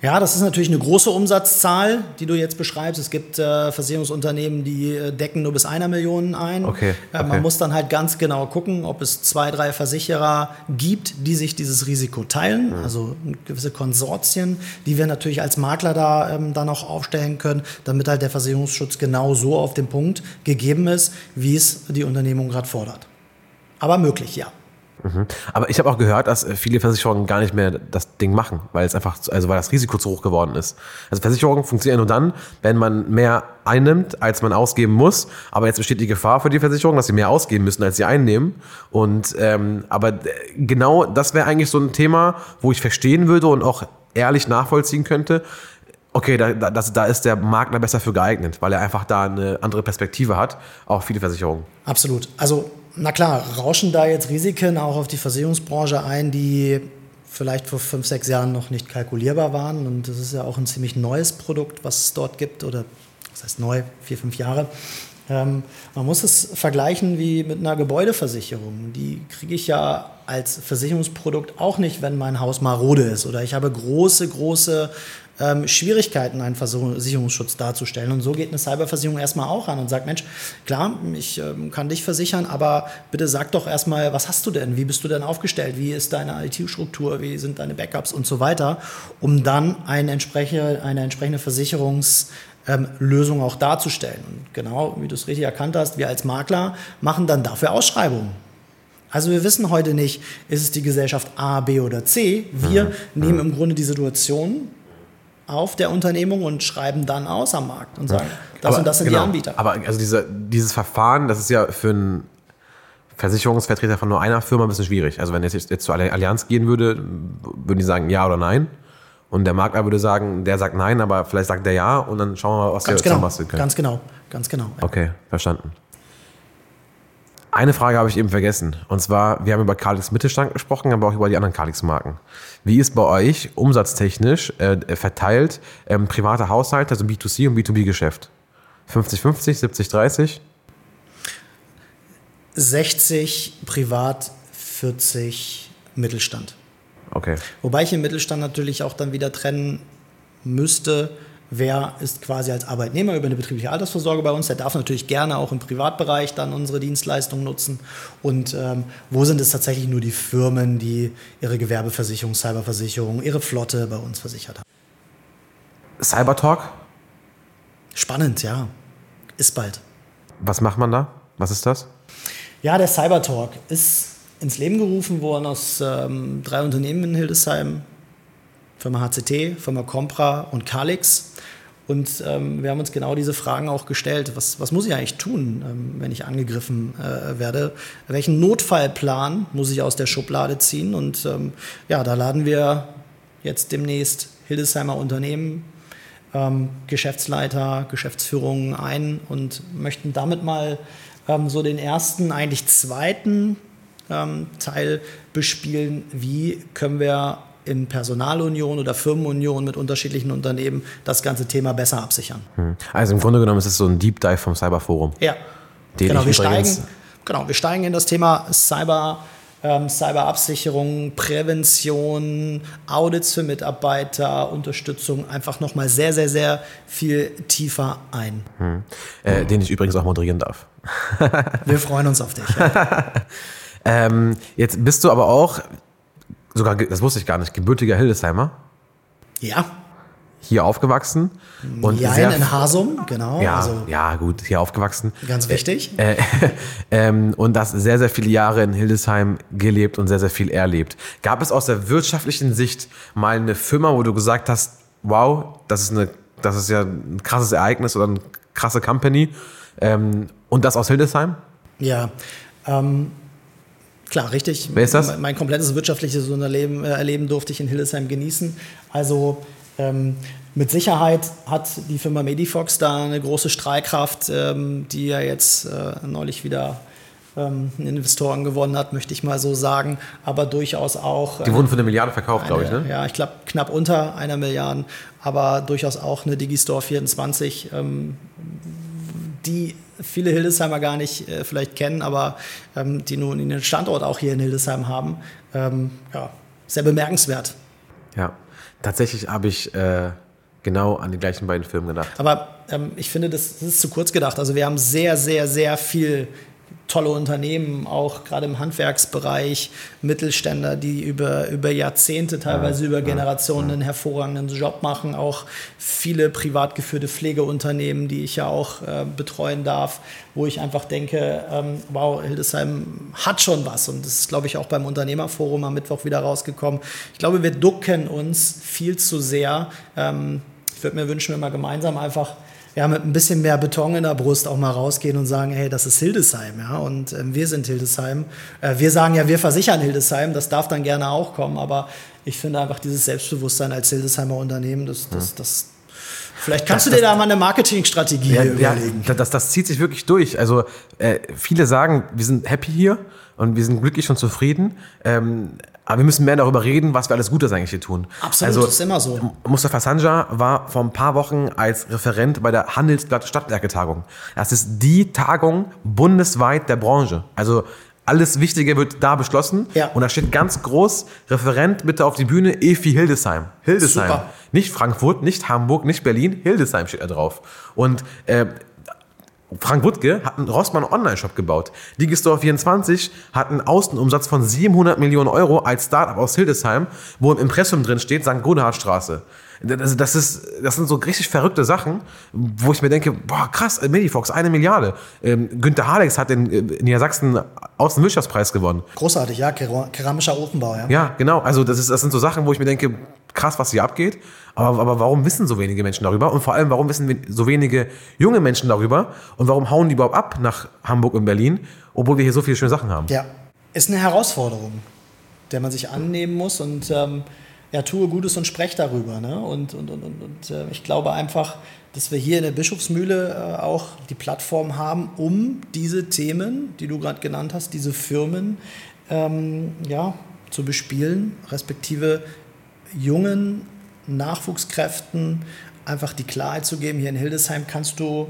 Ja, das ist natürlich eine große Umsatzzahl, die du jetzt beschreibst. Es gibt äh, Versicherungsunternehmen, die äh, decken nur bis einer Million ein. Okay, Äh, man okay. muss dann halt ganz genau gucken, ob es zwei, drei Versicherer gibt, die sich dieses Risiko teilen. Also gewisse Konsortien, die wir natürlich als Makler da ähm, dann auch aufstellen können, damit halt der Versicherungsschutz genau so auf den Punkt gegeben ist, wie es die Unternehmung gerade fordert. Aber möglich, ja. Aber ich habe auch gehört, dass äh, viele Versicherungen gar nicht mehr das Ding machen, weil es einfach, also weil das Risiko zu hoch geworden ist. Also Versicherungen funktionieren nur dann, wenn man mehr einnimmt, als man ausgeben muss. Aber jetzt besteht die Gefahr für die Versicherung, dass sie mehr ausgeben müssen, als sie einnehmen. Und ähm, aber äh, genau das wäre eigentlich so ein Thema, wo ich verstehen würde und auch ehrlich nachvollziehen könnte. Okay, da, da, da ist der Makler besser für geeignet, weil er einfach da eine andere Perspektive hat, auch viele Versicherungen. Absolut. Also, na klar, rauschen da jetzt Risiken auch auf die Versicherungsbranche ein, die vielleicht vor fünf, sechs Jahren noch nicht kalkulierbar waren. Und das ist ja auch ein ziemlich neues Produkt, was es dort gibt, oder was heißt neu, vier, fünf Jahre. Ähm, man muss es vergleichen wie mit einer Gebäudeversicherung. Die kriege ich ja als Versicherungsprodukt auch nicht, wenn mein Haus marode ist oder ich habe große, große ähm, Schwierigkeiten, einen Versicherungsschutz darzustellen. Und so geht eine Cyberversicherung erstmal auch an und sagt, Mensch, klar, ich ähm, kann dich versichern, aber bitte sag doch erstmal, was hast du denn? Wie bist du denn aufgestellt? Wie ist deine IT-Struktur? Wie sind deine Backups und so weiter? Um dann eine entsprechende, eine entsprechende Versicherungs- ähm, Lösung auch darzustellen. Und genau, wie du es richtig erkannt hast, wir als Makler machen dann dafür Ausschreibungen. Also wir wissen heute nicht, ist es die Gesellschaft A, B oder C. Wir nehmen im Grunde die Situation auf der Unternehmung und schreiben dann aus am Markt und sagen, das Aber und das sind genau, die Anbieter. Aber also diese, dieses Verfahren, das ist ja für einen Versicherungsvertreter von nur einer Firma ein bisschen schwierig. Also wenn jetzt, jetzt zur Allianz gehen würde, würden die sagen ja oder nein. Und der Makler würde sagen, der sagt nein, aber vielleicht sagt der ja und dann schauen wir mal, was ganz wir genau, zusammenbasteln können. ganz genau, ganz genau. ja. Okay, verstanden. Eine Frage habe ich eben vergessen. Und zwar, wir haben über Kalix Mittelstand gesprochen, aber auch über die anderen Kalix-Marken. Wie ist bei euch umsatztechnisch äh, verteilt ähm, private Haushalte, also B2C und B2B-Geschäft? 50-50, 70-30? 60 privat, 40 Mittelstand. Okay. Wobei ich im Mittelstand natürlich auch dann wieder trennen müsste, wer ist quasi als Arbeitnehmer über eine betriebliche Altersvorsorge bei uns, der darf natürlich gerne auch im Privatbereich dann unsere Dienstleistungen nutzen. Und ähm, wo sind es tatsächlich nur die Firmen, die ihre Gewerbeversicherung, Cyberversicherung, ihre Flotte bei uns versichert haben? Cybertalk, Spannend, ja. Ist bald. was macht man da? Was ist das? Ja, der Cybertalk ist ins Leben gerufen worden aus ähm, drei Unternehmen in Hildesheim. Firma HCT, Firma Compra und Calix. Und ähm, wir haben uns genau diese Fragen auch gestellt. Was, was muss ich eigentlich tun, ähm, wenn ich angegriffen äh, werde? Welchen Notfallplan muss ich aus der Schublade ziehen? Und ähm, ja, da laden wir jetzt demnächst Hildesheimer Unternehmen, ähm, Geschäftsleiter, Geschäftsführungen ein und möchten damit mal ähm, so den ersten, eigentlich zweiten ähm, Teil bespielen. Wie können wir in Personalunion oder Firmenunion mit unterschiedlichen Unternehmen das ganze Thema besser absichern? Hm. Also im Grunde genommen ist es so ein Deep Dive vom Cyberforum. Ja, Den genau, wir steigen, genau, wir steigen in das Thema Cyber, ähm, Cyberabsicherung, Prävention, Audits für Mitarbeiter, Unterstützung einfach nochmal sehr, sehr, sehr viel tiefer ein. Äh, den ich übrigens auch moderieren darf. Wir freuen uns auf dich. Ja. Ähm, jetzt bist du aber auch, sogar, das wusste ich gar nicht, gebürtiger Hildesheimer, ja. hier aufgewachsen. Und ja, sehr, in Hasum, genau. ja, also ja, gut, hier aufgewachsen. ganz wichtig. Äh, ähm, und das sehr, sehr viele Jahre in Hildesheim gelebt und sehr, sehr viel erlebt. Gab es aus der wirtschaftlichen Sicht mal eine Firma, wo du gesagt hast, wow, das ist, eine, das ist ja ein krasses Ereignis oder eine krasse Company ähm, und das aus Hildesheim? Ja. Ähm, klar, richtig. Wer ist das? Mein, mein komplettes wirtschaftliches Unterleben, äh, Erleben durfte ich in Hildesheim genießen. Also ähm, mit Sicherheit hat die Firma Medifox da eine große Strahlkraft, ähm, die ja jetzt äh, neulich wieder ähm, Investoren gewonnen hat, möchte ich mal so sagen, aber durchaus auch. Die wurden für eine Milliarde verkauft, glaube ich, ne? Ja, ich glaube knapp unter einer Milliarde, aber durchaus auch eine Digistore 24, ähm, die viele Hildesheimer gar nicht äh, vielleicht kennen, aber ähm, die nun einen Standort auch hier in Hildesheim haben. Ähm, ja, sehr bemerkenswert. Ja, tatsächlich habe ich äh, genau an die gleichen beiden Filme gedacht. Aber ähm, ich finde, das, das, ist zu kurz gedacht. Also wir haben sehr, sehr, sehr viel tolle Unternehmen, auch gerade im Handwerksbereich, Mittelständler, die über, über Jahrzehnte, teilweise über Generationen einen hervorragenden Job machen, auch viele privat geführte Pflegeunternehmen, die ich ja auch äh, betreuen darf, wo ich einfach denke, ähm, wow, Hildesheim hat schon was und das ist, glaube ich, auch beim Unternehmerforum am Mittwoch wieder rausgekommen. Ich glaube, wir ducken uns viel zu sehr. Ähm, ich würde mir wünschen, wenn wir gemeinsam einfach ja, mit ein bisschen mehr Beton in der Brust auch mal rausgehen und sagen, hey, das ist Hildesheim, ja, und ähm, wir sind Hildesheim. Äh, wir sagen ja, wir versichern Hildesheim, das darf dann gerne auch kommen, aber ich finde einfach dieses Selbstbewusstsein als Hildesheimer Unternehmen, das, das, das Vielleicht kannst das, du dir das, da mal eine Marketingstrategie ja, überlegen. Ja, das, das zieht sich wirklich durch. Also äh, viele sagen, wir sind happy hier und wir sind glücklich und zufrieden. Ähm, aber wir müssen mehr darüber reden, was wir alles Gutes eigentlich hier tun. Absolut, also, ist immer so. Mustafa Sanja war vor ein paar Wochen als Referent bei der Handelsblatt Stadtwerke-Tagung. Das ist die Tagung bundesweit der Branche. Also alles Wichtige wird da beschlossen. Ja. Und da steht ganz groß, Referent bitte auf die Bühne, Efi Hildesheim. Hildesheim. Super. Nicht Frankfurt, nicht Hamburg, nicht Berlin, Hildesheim steht da drauf. Und äh, Frank Wuttke hat einen Rossmann Online-Shop gebaut. Digistore 24 hat einen Außenumsatz von 700 Millionen Euro als Startup aus Hildesheim, wo im Impressum drin steht, St. Godehardstraße. Das, das, ist, das sind so richtig verrückte Sachen, wo ich mir denke, boah, krass, Medifox, eine Milliarde. Ähm, Günter Halex hat in, in Niedersachsen Außenwirtschaftspreis gewonnen. Großartig, ja, keramischer Ofenbau, ja. Ja, genau. Also das, ist, das sind so Sachen, wo ich mir denke, krass, was hier abgeht. Aber, aber warum wissen so wenige Menschen darüber? Und vor allem, warum wissen so wenige junge Menschen darüber? Und warum hauen die überhaupt ab nach Hamburg und Berlin, obwohl wir hier so viele schöne Sachen haben? Ja, ist eine Herausforderung, der man sich annehmen muss und ähm, ja, tue Gutes und spreche darüber. Ne? Und, und, und, und, und äh, ich glaube einfach, dass wir hier in der Bischofsmühle äh, auch die Plattform haben, um diese Themen, die du gerade genannt hast, diese Firmen ähm, ja, zu bespielen, respektive jungen Nachwuchskräften einfach die Klarheit zu geben, hier in Hildesheim kannst du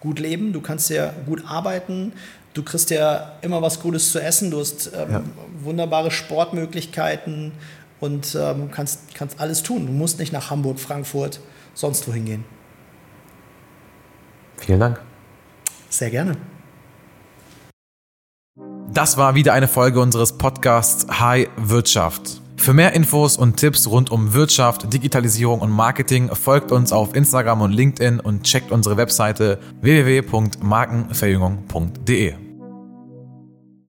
gut leben, du kannst ja gut arbeiten, du kriegst ja immer was Gutes zu essen, du hast ähm, ja. wunderbare Sportmöglichkeiten und ähm, kannst, kannst alles tun. Du musst nicht nach Hamburg, Frankfurt, sonst wohin gehen. Vielen Dank. Sehr gerne. Das war wieder eine Folge unseres Podcasts High Wirtschaft. Für mehr Infos und Tipps rund um Wirtschaft, Digitalisierung und Marketing folgt uns auf Instagram und LinkedIn und checkt unsere Webseite www.markenverjüngung.de.